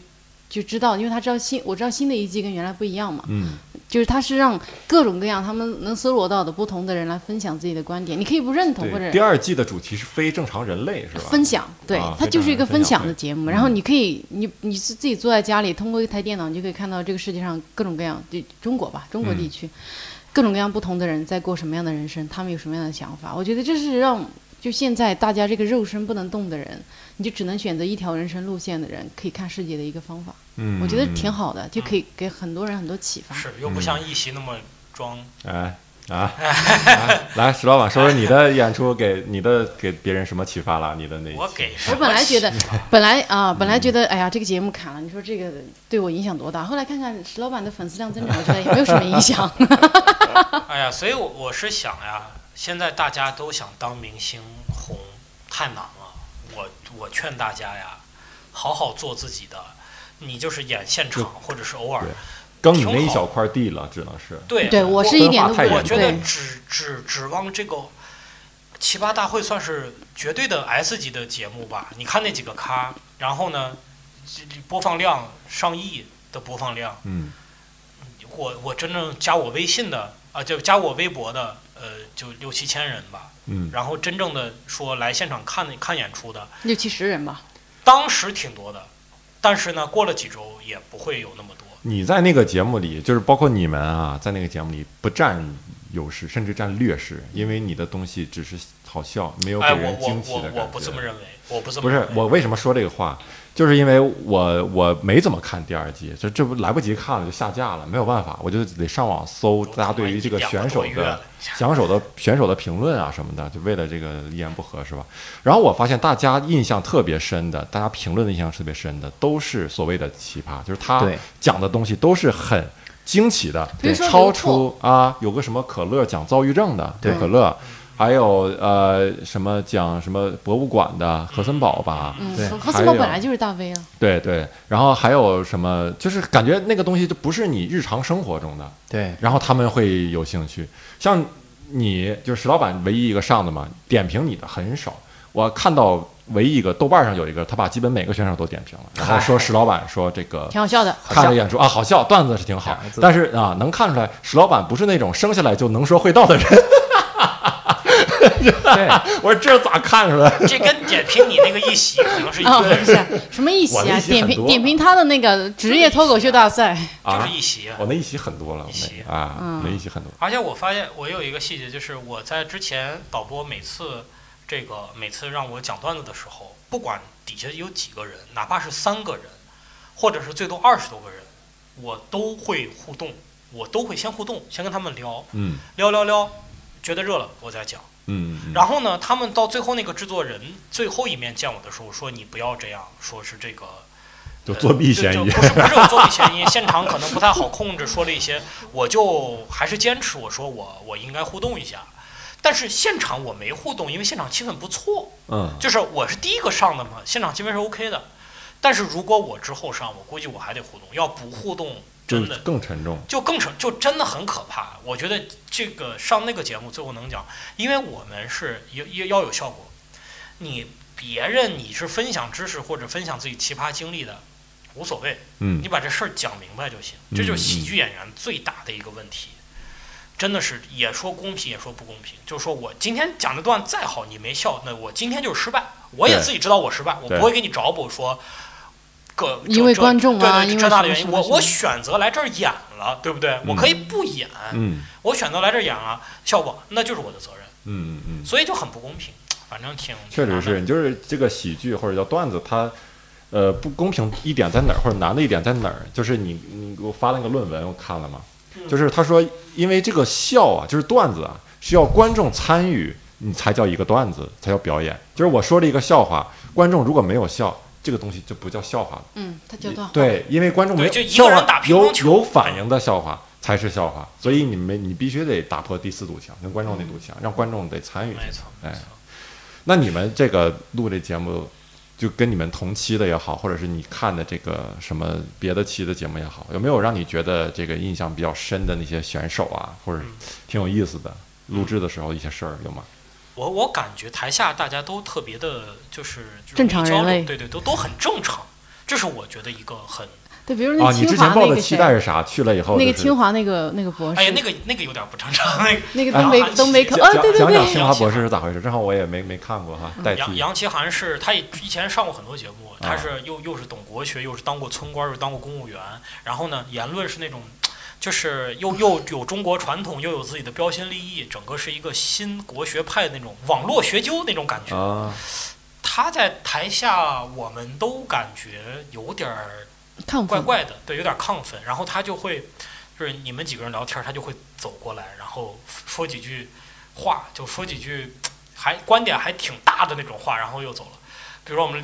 就知道，因为他知道新我知道新的一季跟原来不一样嘛，嗯，就是他是让各种各样他们能搜罗到的不同的人来分享自己的观点，你可以不认同或。者第二季的主题是非正常人类，是吧？分享，对啊，它就是一个分享的节目。然后你可以，你你是自己坐在家里，通过一台电脑，你就可以看到这个世界上各种各样，就中国吧，中国嗯地区、各种各样不同的人在过什么样的人生，他们有什么样的想法。我觉得这是让就现在大家这个肉身不能动的人，你就只能选择一条人生路线的人，可以看世界的一个方法。嗯，我觉得挺好的，就可以给很多人很多启发。是又不像一席那么装。哎啊，来来，石老板说说你的演出给你的给别人什么启发了？你的那我给我本来觉得，本来啊，本嗯来觉得，哎呀，这个节目砍了，你说这个对我影响多大？后来看看石老板的粉丝量增长，我觉得也没有什么影响。哎呀，所以我我是想呀，现在大家都想当明星红，太难了。我我劝大家呀，好好做自己的。你就是演现场或者是偶尔对，耕你那一小块地了，只能是。对对我是一点都我觉得指指指望这个奇葩大会算是绝对的 S 级的节目吧？你看那几个咖，然后呢，这这播放量上亿的播放量，嗯，我我真正加我微信的啊，就加我微博的，呃，就六七千人吧。嗯，然后真正的说来现场看看演出的，六七十人吧，当时挺多的，但是呢，过了几周也不会有那么多。你在那个节目里，就是包括你们啊，在那个节目里不占优势，甚至占劣势，因为你的东西只是好笑，没有给人我惊喜的感觉。我我不这么认为，我不这么不是我为什么说这个话，就是因为我我没怎么看第二季，就这不来不及看了就下架了，没有办法，我就得上网搜大家对于这个选手的 选手的选手的评论啊什么的，就为了这个一言不合是吧？然后我发现大家印象特别深的，大家评论的印象特别深的，都是所谓的奇葩，就是他讲的东西都是很惊奇的，对超出啊，有个什么可乐讲躁郁症的，对可乐。还有呃什么讲什么博物馆的何森堡吧，对嗯，何森堡本来就是大 V 啊，对对，然后还有什么，就是感觉那个东西就不是你日常生活中的，对，然后他们会有兴趣。像你就是石老板唯一一个上的嘛，点评你的很少。我看到唯一一个豆瓣上有一个，他把基本每个选手都点评了，然后说石老板说这个挺好笑的。看了演出啊，好笑，段子是挺好但是啊，能看出来石老板不是那种生下来就能说会道的人。对，我说这咋看出来？这跟点评你那个一席可能是一啊，个，不是什么一席啊，席点评点评他的那个职业脱口秀大赛，就啊。是，一席。我那一席很多了，一席啊，嗯。那一席很多。而且我发现我有一个细节，就是我在之前导播每次这个每次让我讲段子的时候，不管底下有几个人，哪怕是三个人，或者是最多二十多个人，我都会互动，我都会先互动，先跟他们聊。嗯。聊聊聊，觉得热了我再讲。嗯，嗯然后呢，他们到最后那个制作人最后一面见我的时候说：“你不要这样，说是这个。”有作弊嫌疑就就。不是不是有作弊嫌疑，现场可能不太好控制，说了一些，我就还是坚持我说我我应该互动一下，但是现场我没互动，因为现场气氛不错，嗯就是我是第一个上的嘛，现场气氛是 OK 的，但是如果我之后上，我估计我还得互动，要不互动就真的更沉重。就更沉就真的很可怕。我觉得这个上那个节目最后能讲，因为我们是要要要有效果。你别人你是分享知识或者分享自己奇葩经历的，无所谓，嗯你把这事儿讲明白就行。嗯这就是喜剧演员最大的一个问题，真的是也说公平也说不公平。就是说我今天讲的段再好，你没笑，那我今天就是失败。我也自己知道我失败，我不会给你找补说。个因为观众啊对对因为这大的原因，我我选择来这儿演了，对不对？我可以不演，嗯我选择来这儿演了，效果那就是我的责任，嗯嗯嗯，所以就很不公平。反正挺确实是，你就是这个喜剧或者叫段子，它呃不公平一点在哪儿，或者难的一点在哪儿？就是你你给我发那个论文，我看了吗？嗯就是他说，因为这个笑啊，就是段子啊，需要观众参与，你才叫一个段子，才叫表演。就是我说了一个笑话，观众如果没有笑，这个东西就不叫笑话了。嗯，他叫？对，因为观众没有就一笑话个人打乒有乓球有反应的笑话才是笑话，所以你没你必须得打破第四堵墙，跟观众那堵墙，让观众得参与进去。没错，没哎错。那你们这个录这节目，就跟你们同期的也好，或者是你看的这个什么别的期的节目也好，有没有让你觉得这个印象比较深的那些选手啊，或者嗯挺有意思的？录制的时候一些事儿有吗？我我感觉台下大家都特别的，就是正常交流人类对对，都都很正常。这是我觉得一个很，对，比如啊，那清你之前华那个抱的期待谁，是啥？去了以后那个清华那个那个博士，哎呀，那个那个有点不正常。那个那个哎东北杨讲东北口啊，对对讲讲对，清华博士是咋回事？正好我也没没看过哈，杨杨奇涵是他以以前上过很多节目，他啊是又又是懂国学，又是当过村官，又当过公务员，然后呢，言论是那种。就是又又有中国传统，又有自己的标新立异，整个是一个新国学派的那种网络学究那种感觉。啊，他在台下，我们都感觉有点儿亢，怪怪的，对，有点亢奋。然后他就会，就是你们几个人聊天，他就会走过来，然后说几句话，就说几句还观点还挺大的那种话，然后又走了。比如说我们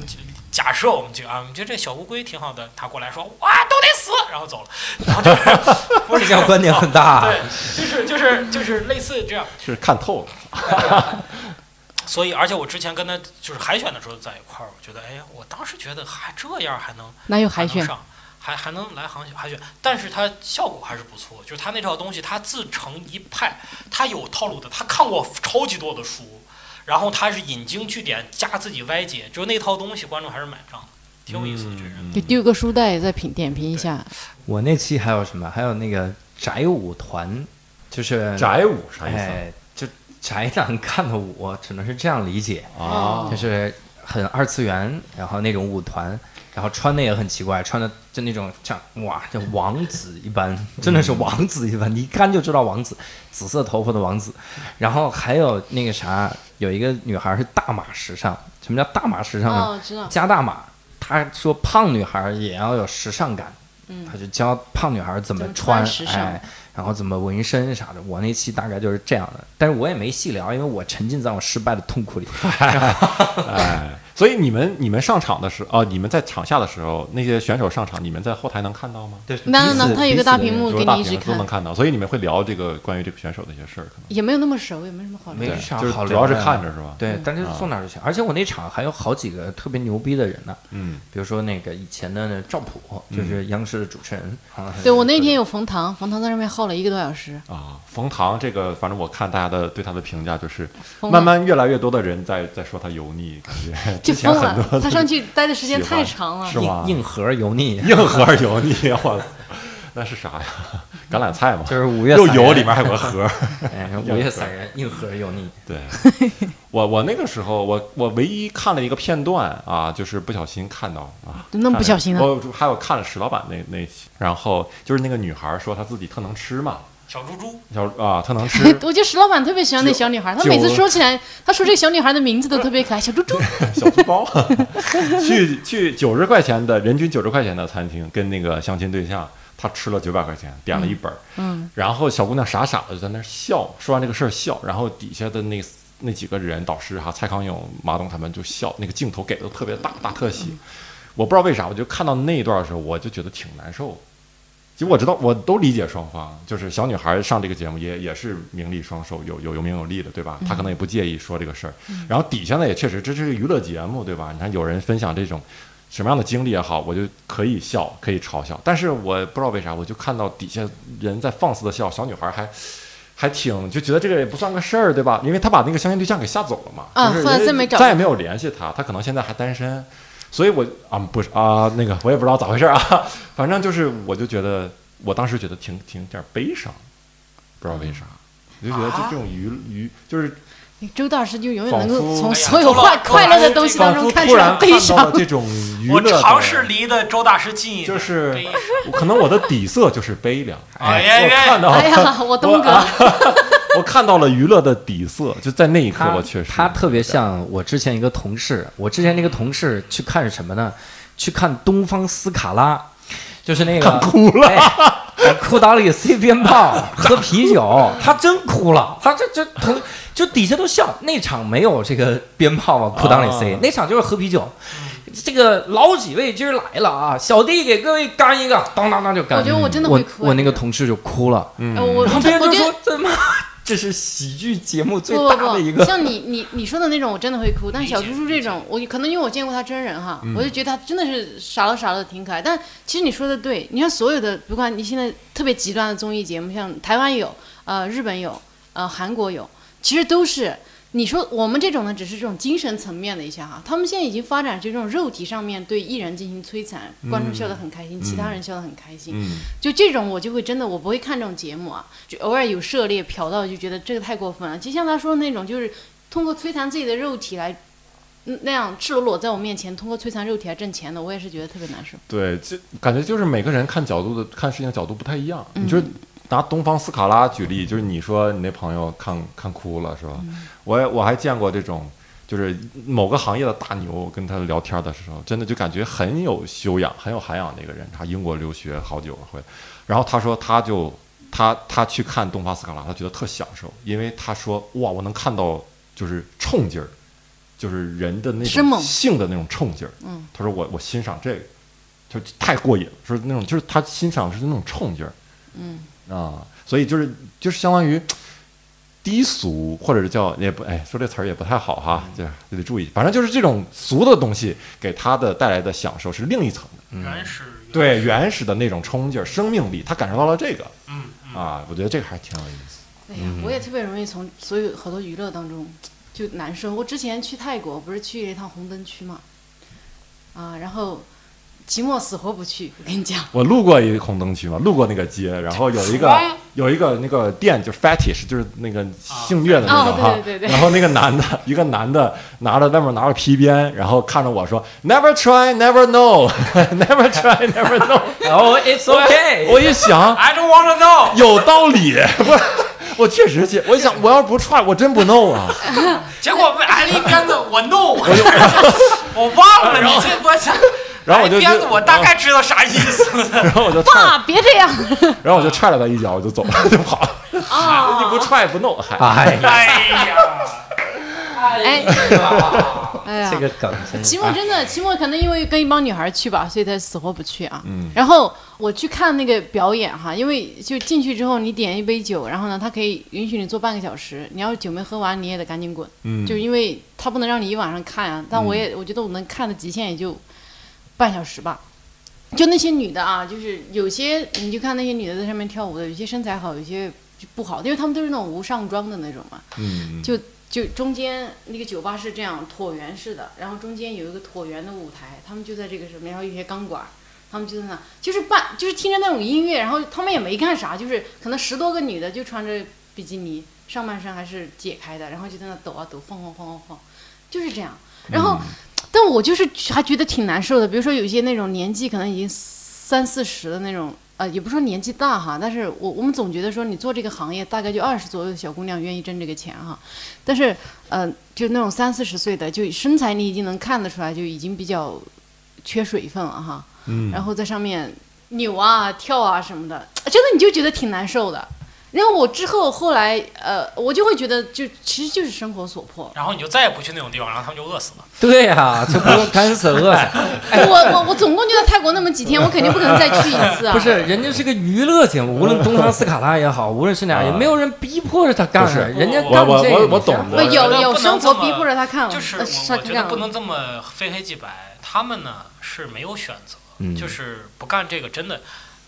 假设我们几个啊，我们觉得这小乌龟挺好的，他过来说哇都得死，然后走了，然后就是不是这样观点很大。对，就是就是就是类似这样。就是看透了。所以，而且我之前跟他就是海选的时候在一块儿，我觉得，哎呀，我当时觉得还这样还能哪有海选？上，还还能来航海选，但是他效果还是不错。就是他那套东西，他自成一派，他有套路的，他看过超级多的书，然后他是引经据典加自己歪解，就那套东西观众还是买账的，挺有意思的。这人，嗯给丢个书袋再评点评一下，我那期还有什么？还有那个宅舞团，就是宅舞啥意思哎，就宅男看的舞，只能是这样理解，啊？就是很二次元，然后那种舞团，然后穿的也很奇怪，穿的就那种像哇，这王子一般，真的是王子一般，你一看就知道王子，紫色头发的王子。然后还有那个啥，有一个女孩是大码时尚，什么叫大码时尚呢？哦，知道，加大码，她说胖女孩也要有时尚感，嗯她就教胖女孩怎么怎么穿，穿时尚哎，然后怎么纹身啥的。我那期大概就是这样的，但是我也没细聊，因为我沉浸在我失败的痛苦里。哎，所以你们你们上场的时候，哦，你们在场下的时候，那些选手上场，你们在后台能看到吗？对，那彼此那他有个大屏幕给你一直看，都能看到，所以你们会聊这个关于这个选手的一些事儿，可能也没有那么熟，也没什么好聊的。没啥好聊主要是看着是吧？对，但是坐哪儿就行。而且我那场还有好几个特别牛逼的人呢，嗯，比如说那个以前的那赵普，就是央视的主持人。啊对我那天有冯唐，冯唐在上面耗了一个多小时。啊，冯唐这个，反正我看大家的对他的评价就是，慢慢越来越多的人在在说他油腻，感觉就之前疯很多了，他上去待的时间太长了是。吗？硬核油腻，硬核油腻，我，那是啥呀？橄榄菜吗？就是五月又散人油里面还有个核。哎，五月散人，硬核油腻。对，我我那个时候，我我唯一看了一个片段啊，就是不小心看到啊，那么不小心啊我还有看了石老板那那期，然后就是那个女孩说她自己特能吃嘛，小猪猪，小啊特能吃，我觉得石老板特别喜欢那小女孩，他每次说起来，他说这个小女孩的名字都特别可爱，小猪猪。小猪包，去去九十块钱的人均九十块钱的餐厅，跟那个相亲对象，他吃了九百块钱，点了一本儿，嗯，然后小姑娘傻傻的就在那儿笑，说完这个事儿笑，然后底下的那那几个人导师哈，蔡康永、马东他们就笑，那个镜头给的特别大大特写，我不知道为啥，我就看到那一段的时候，我就觉得挺难受的。其实我知道，我都理解双方，就是小女孩上这个节目也也是名利双收，有有有名有利的，对吧？她可能也不介意说这个事儿。然后底下呢也确实，这是个娱乐节目，对吧？你看有人分享这种什么样的经历也好，我就可以笑，可以嘲笑。但是我不知道为啥，我就看到底下人在放肆的笑，小女孩还还挺就觉得这个也不算个事儿，对吧？因为她把那个相亲对象给吓走了嘛，就是再也没有联系她，她可能现在还单身。所以我啊不是啊那个我也不知道咋回事啊，反正就是我就觉得我当时觉得挺挺有点悲伤，不知道为啥，我就觉得就啊这种娱娱就是周大师就永远能够从所有快快乐的东西当中看出来悲伤。这种娱我乐我，尝试离的周大师近一点，就是可能我的底色就是悲凉。哎呀我看到哎呀，我东哥，我看到了娱乐的底色，就在那一刻，我确实他特别像我之前一个同事，我之前那个同事去看什么呢？去看东方斯卡拉，就是那个哭了，哎、裤裆里塞鞭炮，喝啤酒，他真哭了，他这这同就底下都笑。那场没有这个鞭炮往裤裆里塞，啊那场就是喝啤酒。这个老几位今儿来了啊，小弟给各位干一个，当当当就干。我觉得我真的会哭。我那个同事就哭了，嗯然后别人就说这妈这是喜剧节目最不大的一个。像你你你说的那种，我真的会哭。但小猪猪这种，我可能因为我见过他真人哈，嗯我就觉得他真的是傻了傻了，挺可爱。但其实你说的对，你看所有的，不管你现在特别极端的综艺节目，像台湾有，呃，日本有，呃，韩国有，其实都是。你说我们这种呢，只是这种精神层面的一些哈，他们现在已经发展成这种肉体上面对艺人进行摧残，观众笑得很开心，其他人笑得很开心，嗯，就这种我就会真的我不会看这种节目啊，就偶尔有涉猎瞟到就觉得这个太过分了。就像他说的那种，就是通过摧残自己的肉体来，嗯那样赤裸裸在我面前通过摧残肉体来挣钱的，我也是觉得特别难受。对，就感觉就是每个人看角度的看事情的角度不太一样。嗯你就是拿东方斯卡拉举例，就是你说你那朋友看看哭了是吧？嗯我也我还见过这种，就是某个行业的大牛跟他聊天的时候，真的就感觉很有修养、很有涵养的一个人。他英国留学好久回，然后他说他就他他去看东方斯卡拉，他觉得特享受，因为他说哇，我能看到就是冲劲儿。就是人的那种性的那种冲劲儿，嗯，他说我我欣赏这个，就太过瘾了，说那种就是他欣赏的是那种冲劲儿，嗯，啊，所以就是就是相当于低俗，或者是叫也不哎说这词儿也不太好哈，嗯就得注意，反正就是这种俗的东西给他的带来的享受是另一层的，原始对原始的那种冲劲儿、生命力，他感受到了这个嗯嗯啊，我觉得这个还挺有意思。哎呀，我也特别容易从所有好多娱乐当中就难受。我之前去泰国不是去了一趟红灯区嘛，啊，然后期末死活不去，我跟你讲，我路过一个红灯区嘛，路过那个街，然后有一个有一个那个店，就是 fetish，就是那个性虐的那种哦哈。然后那个男的，一个男的拿着外面拿着皮鞭，然后看着我说，Never try, never know, never try, never know。哦，It's okay。我一想，，I don't wanna know。有道理，我我确实去，我一想，我要是不 try，我真不 know 啊。结果被挨了一鞭子，我 no，我忘了你这我这，然后我就鞭子，我大概知道啥意思了。然后我就，爸别这样 然后我就踹了他一脚，我就走了，就跑了。啊！你不踹不 know，还哎呀，哎呀，哎，哎呀这个梗期末真的，期末可能因为跟一帮女孩去吧，所以他死活不去啊。嗯然后我去看那个表演哈，因为就进去之后你点一杯酒，然后呢，他可以允许你坐半个小时，你要是酒没喝完，你也得赶紧滚，嗯，就因为他不能让你一晚上看啊。但我也、我觉得我能看的极限也就半小时吧。就那些女的啊，就是有些你就看那些女的在上面跳舞的，有些身材好，有些就不好，因为她们都是那种无上妆的那种嘛。嗯，就就中间那个酒吧是这样椭圆式的，然后中间有一个椭圆的舞台，他们就在这个上面，然后有些钢管儿，他们就在那，就是半，就是听着那种音乐，然后他们也没干啥，就是可能十多个女的就穿着比基尼，上半身还是解开的，然后就在那抖啊抖，晃晃晃晃晃，就是这样。然后，但我就是还觉得挺难受的，比如说有一些那种年纪可能已经三四十的那种。呃，也不说年纪大哈，但是我我们总觉得说你做这个行业大概就二十左右的小姑娘愿意挣这个钱哈，但是呃，就那种三四十岁的，就身材你已经能看得出来，就已经比较缺水分了哈。嗯，然后在上面扭啊、跳啊什么的，真的你就觉得挺难受的。然后我之后后来呃，我就会觉得就其实就是生活所迫。然后你就再也不去那种地方，然后他们就饿死了。对呀、就不用 干死饿死。我我我总共就在泰国那么几天，我肯定不可能 再去一次啊。不是，人家是个娱乐节目，无论东方斯卡拉也好，无论是哪样，也没有人逼迫着他干是人家我干这个我我我懂不我觉得有有生活逼迫着他看了，就是呃我我觉得不能这么非黑即白，他们呢是没有选择，嗯就是不干这个真的。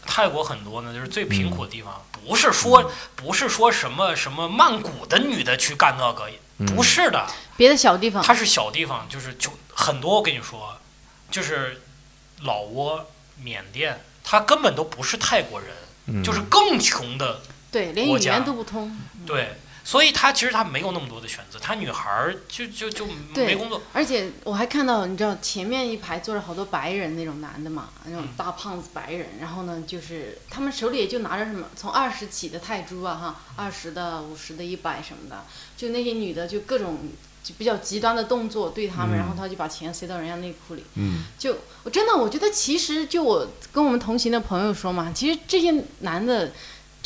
泰国很多呢，就是最贫嗯苦的地方，不是说不是说什么什么曼谷的女的去干那个，嗯不是的，别的小地方。它是小地方，就是就很多。我跟你说，就是老挝、缅甸，他根本都不是泰国人，嗯就是更穷的对，连语言都不通。对，所以他其实他没有那么多的选择，他女孩儿就就就没工作。而且我还看到，你知道前面一排坐着好多白人那种男的嘛，那种嗯大胖子白人，然后呢，就是他们手里也就拿着什么从二十起的泰铢啊，哈，二十的、五十的、一百什么的，就那些女的就各种就比较极端的动作对他们，嗯然后他就把钱塞到人家内裤里。嗯就我真的我觉得其实就我跟我们同行的朋友说嘛，其实这些男的。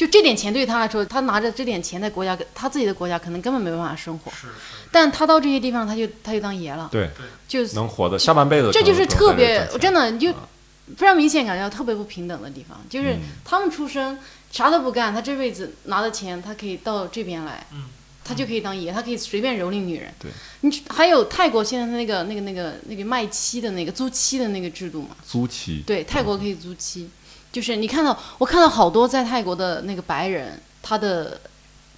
就这点钱对他来说，他拿着这点钱在国家，他自己的国家可能根本没办法生活，是是，但他到这些地方，他就他就当爷了，对，就能活的下半辈子这就是特别真的你就啊非常明显感觉到特别不平等的地方，就是嗯。他们出生啥都不干，他这辈子拿的钱，他可以到这边来，嗯，他就可以当爷，他可以随便蹂躏女人。对，你还有泰国现在那个那个那个那个卖妻的那个租妻的那个制度嘛？租妻，对，泰国可以租妻，就是你看到我看到好多在泰国的那个白人，他的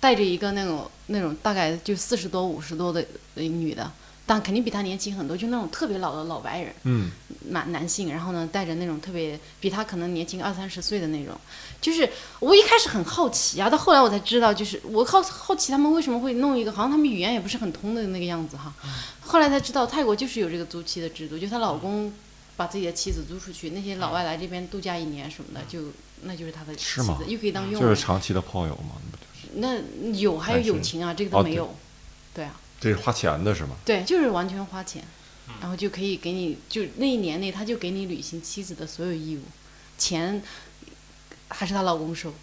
带着一个那种那种大概就四十多五十多的呃女的，但肯定比他年轻很多，就那种特别老的老白人。嗯男男性，然后呢，带着那种特别比他可能年轻二三十岁的那种，就是我一开始很好奇啊，到后来我才知道，就是我好好奇他们为什么会弄一个，好像他们语言也不是很通的那个样子哈。后来才知道，泰国就是有这个租妻的制度，就她老公把自己的妻子租出去，那些老外来这边度假一年什么的，就那就是他的妻子，又可以当佣人就是人。长期的炮友嘛，那不就是那有还有友情啊，这个都没有。对啊。这是花钱的是吗？对，就是完全花钱嗯，然后就可以给你，就那一年内他就给你履行妻子的所有义务，钱还是她老公收。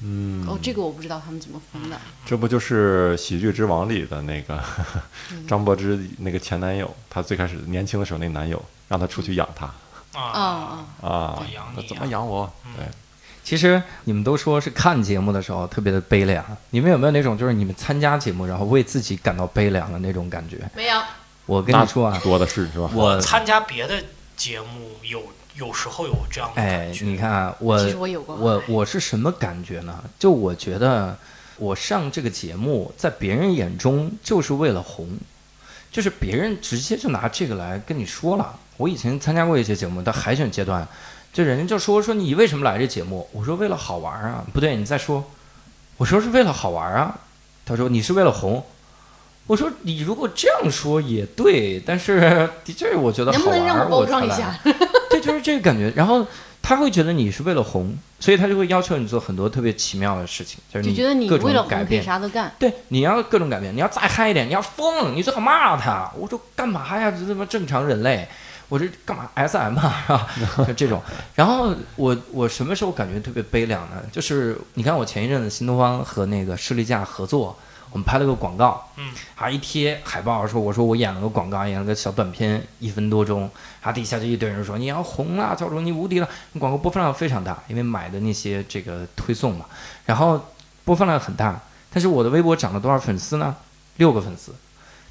嗯，哦，这个我不知道他们怎么分的。这不就是《喜剧之王》里的那个嗯 张柏芝那个前男友，他最开始年轻的时候那男友让他出去养他啊啊，啊，养，你那怎么啊养我？嗯对，其实你们都说是看节目的时候特别的悲凉，你们有没有那种就是你们参加节目然后为自己感到悲凉的那种感觉？没有。我跟你说啊，多的是是吧？我参加别的节目有有时候有这样的哎感，觉。你看啊我其实我有过。我我是什么感觉呢？就我觉得我上这个节目，在别人眼中就是为了红，就是别人直接就拿这个来跟你说了。我以前参加过一些节目，到海选阶段，就人家就说说你为什么来这节目？我说为了好玩啊，不对，你再说，我说是为了好玩啊。他说你是为了红。我说你如果这样说也对，但是 的确我觉得好玩，能让我包装才来一下？对，就是这个感觉。然后他会觉得你是为了红，所以他就会要求你做很多特别奇妙的事情，就是你觉得你改变。啥都干。对，你要各种改变，你要再嗨一点，你要疯，你最好骂他。我说干嘛呀？这他妈正常人类，我这干嘛 S M 啊？是吧？就这种。然后我我什么时候感觉特别悲凉呢？就是你看我前一阵子新东方和那个士力架合作，我们拍了个广告，嗯，啊一贴海报说我说我演了个广告，演了个小短片，一分多钟，然后底下就一堆人说你要红了，教主你无敌了，广告播放量非常大，因为买的那些这个推送嘛，然后播放量很大，但是我的微博涨了多少粉丝呢？六个粉丝，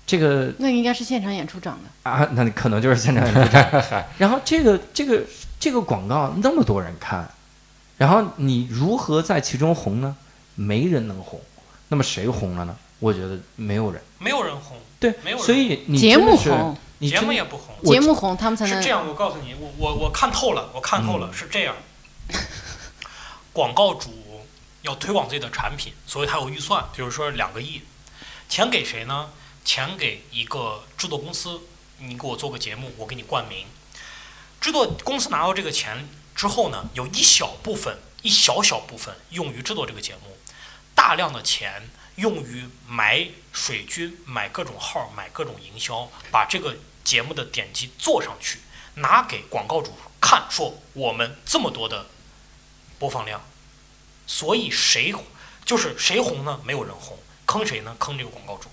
这个那应该是现场演出涨的。啊，那可能就是现场演出站。然后这个这个这个广告那么多人看，然后你如何在其中红呢？没人能红，那么谁红了呢？我觉得没有人。没有人红，对没有，人所以你节目红，节你节目也不红。我节目红，他们才能是这样，我告诉你，我我我看透了，我看透了，嗯是这样。广告主要推广自己的产品，所以他有预算，比如说两个亿，钱给谁呢？钱给一个制作公司，你给我做个节目，我给你冠名。制作公司拿到这个钱之后呢，有一小部分，一小小部分用于制作这个节目，大量的钱用于买水军、买各种号、买各种营销，把这个节目的点击做上去，拿给广告主看，说我们这么多的播放量，所以谁就是谁红呢？没有人红，坑谁呢？坑这个广告主。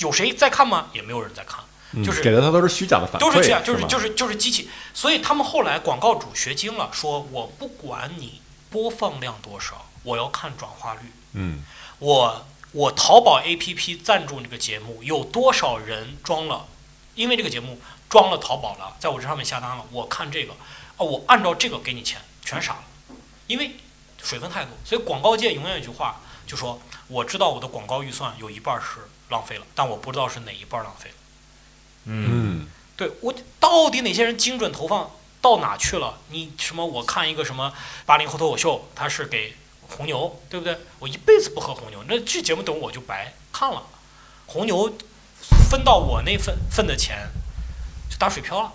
有谁在看吗？也没有人在看。嗯就是给的他都是虚假的反馈，都是这样，就是就是就是机器。所以他们后来广告主学精了，说我不管你播放量多少，我要看转化率。嗯我我淘宝 APP 赞助这个节目，有多少人装了？因为这个节目装了淘宝了，在我这上面下单了，我看这个，啊，我按照这个给你钱，全傻了，因为水分太多。所以广告界永远有一句话，就说我知道我的广告预算有一半是浪费了，但我不知道是哪一半浪费了。嗯，嗯对我到底哪些人精准投放到哪去了？你什么？我看一个什么八零后脱口秀，他是给红牛，对不对？我一辈子不喝红牛，那这节目等我就白看了。红牛分到我那份份的钱就打水漂了。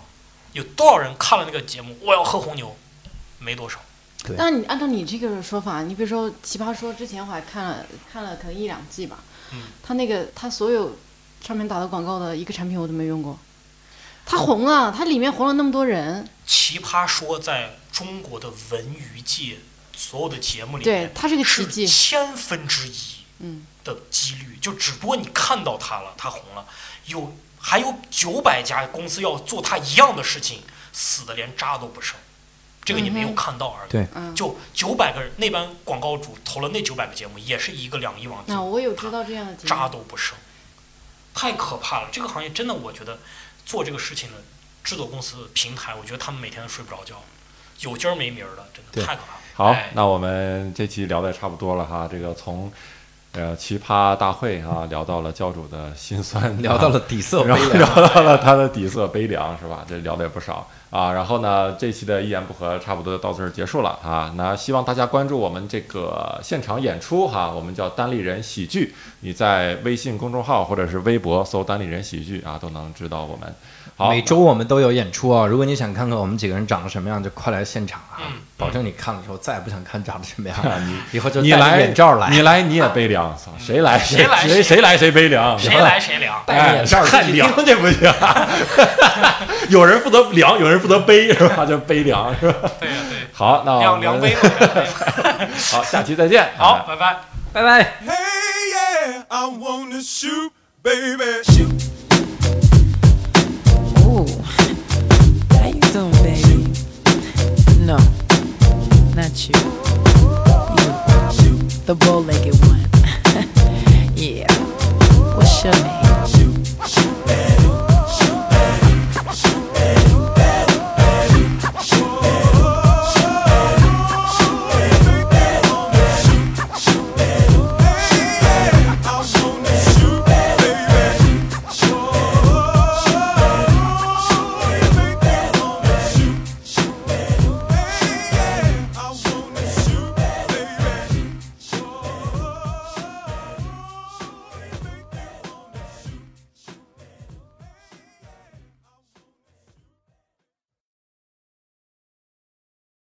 有多少人看了那个节目？我要喝红牛，没多少。但是你按照你这个说法，你比如说《奇葩说》之前我还看了看了可能一两季吧，嗯。他那个他所有上面打的广告的一个产品我都没用过，他红啊，他里面红了那么多人，奇葩说在中国的文娱界所有的节目里面，对他是个奇是迹，千分之一。嗯，的几率，就只不过你看到他了，他红了，有还有九百家公司要做他一样的事情，死的连渣都不剩，这个你没有看到而已。对嗯，就九百个人，那帮广告主投了那九百个节目，也是一个两亿往进那，我有知道这样的节渣，都不剩，太可怕了。这个行业真的，我觉得做这个事情的制作公司、平台，我觉得他们每天都睡不着觉，有今儿没明儿的，真的太可怕了。好哎，那我们这期聊的也差不多了哈，这个从呃奇葩大会啊 聊到了教主的心酸，聊到了底色悲然后凉。聊到了他的底色悲凉，是吧？这聊的也不少啊。然后呢，这期的一言不合差不多就到这儿结束了啊。那希望大家关注我们这个现场演出哈，我们叫单立人喜剧，你在微信公众号或者是微博搜“单立人喜剧”啊，都能知道我们。好，每周我们都有演出啊！如果你想看看我们几个人长得什么样，就快来现场啊！嗯保证你看了之后再也不想看长得什么样，你以后就戴着你来眼罩来，你来你也悲凉，操 谁来谁来谁谁来谁悲凉，谁来谁凉。戴着眼罩太自己听凉这不行，有人负责凉，有人负责悲，是吧？就悲凉是吧？对呀对，好，那我们两两杯，两杯好，下期再见。好，拜拜。拜拜。Hey, yeah, I wanna shoot, baby. Shoot. at you. You, the bow legged one. yeah. What's your name?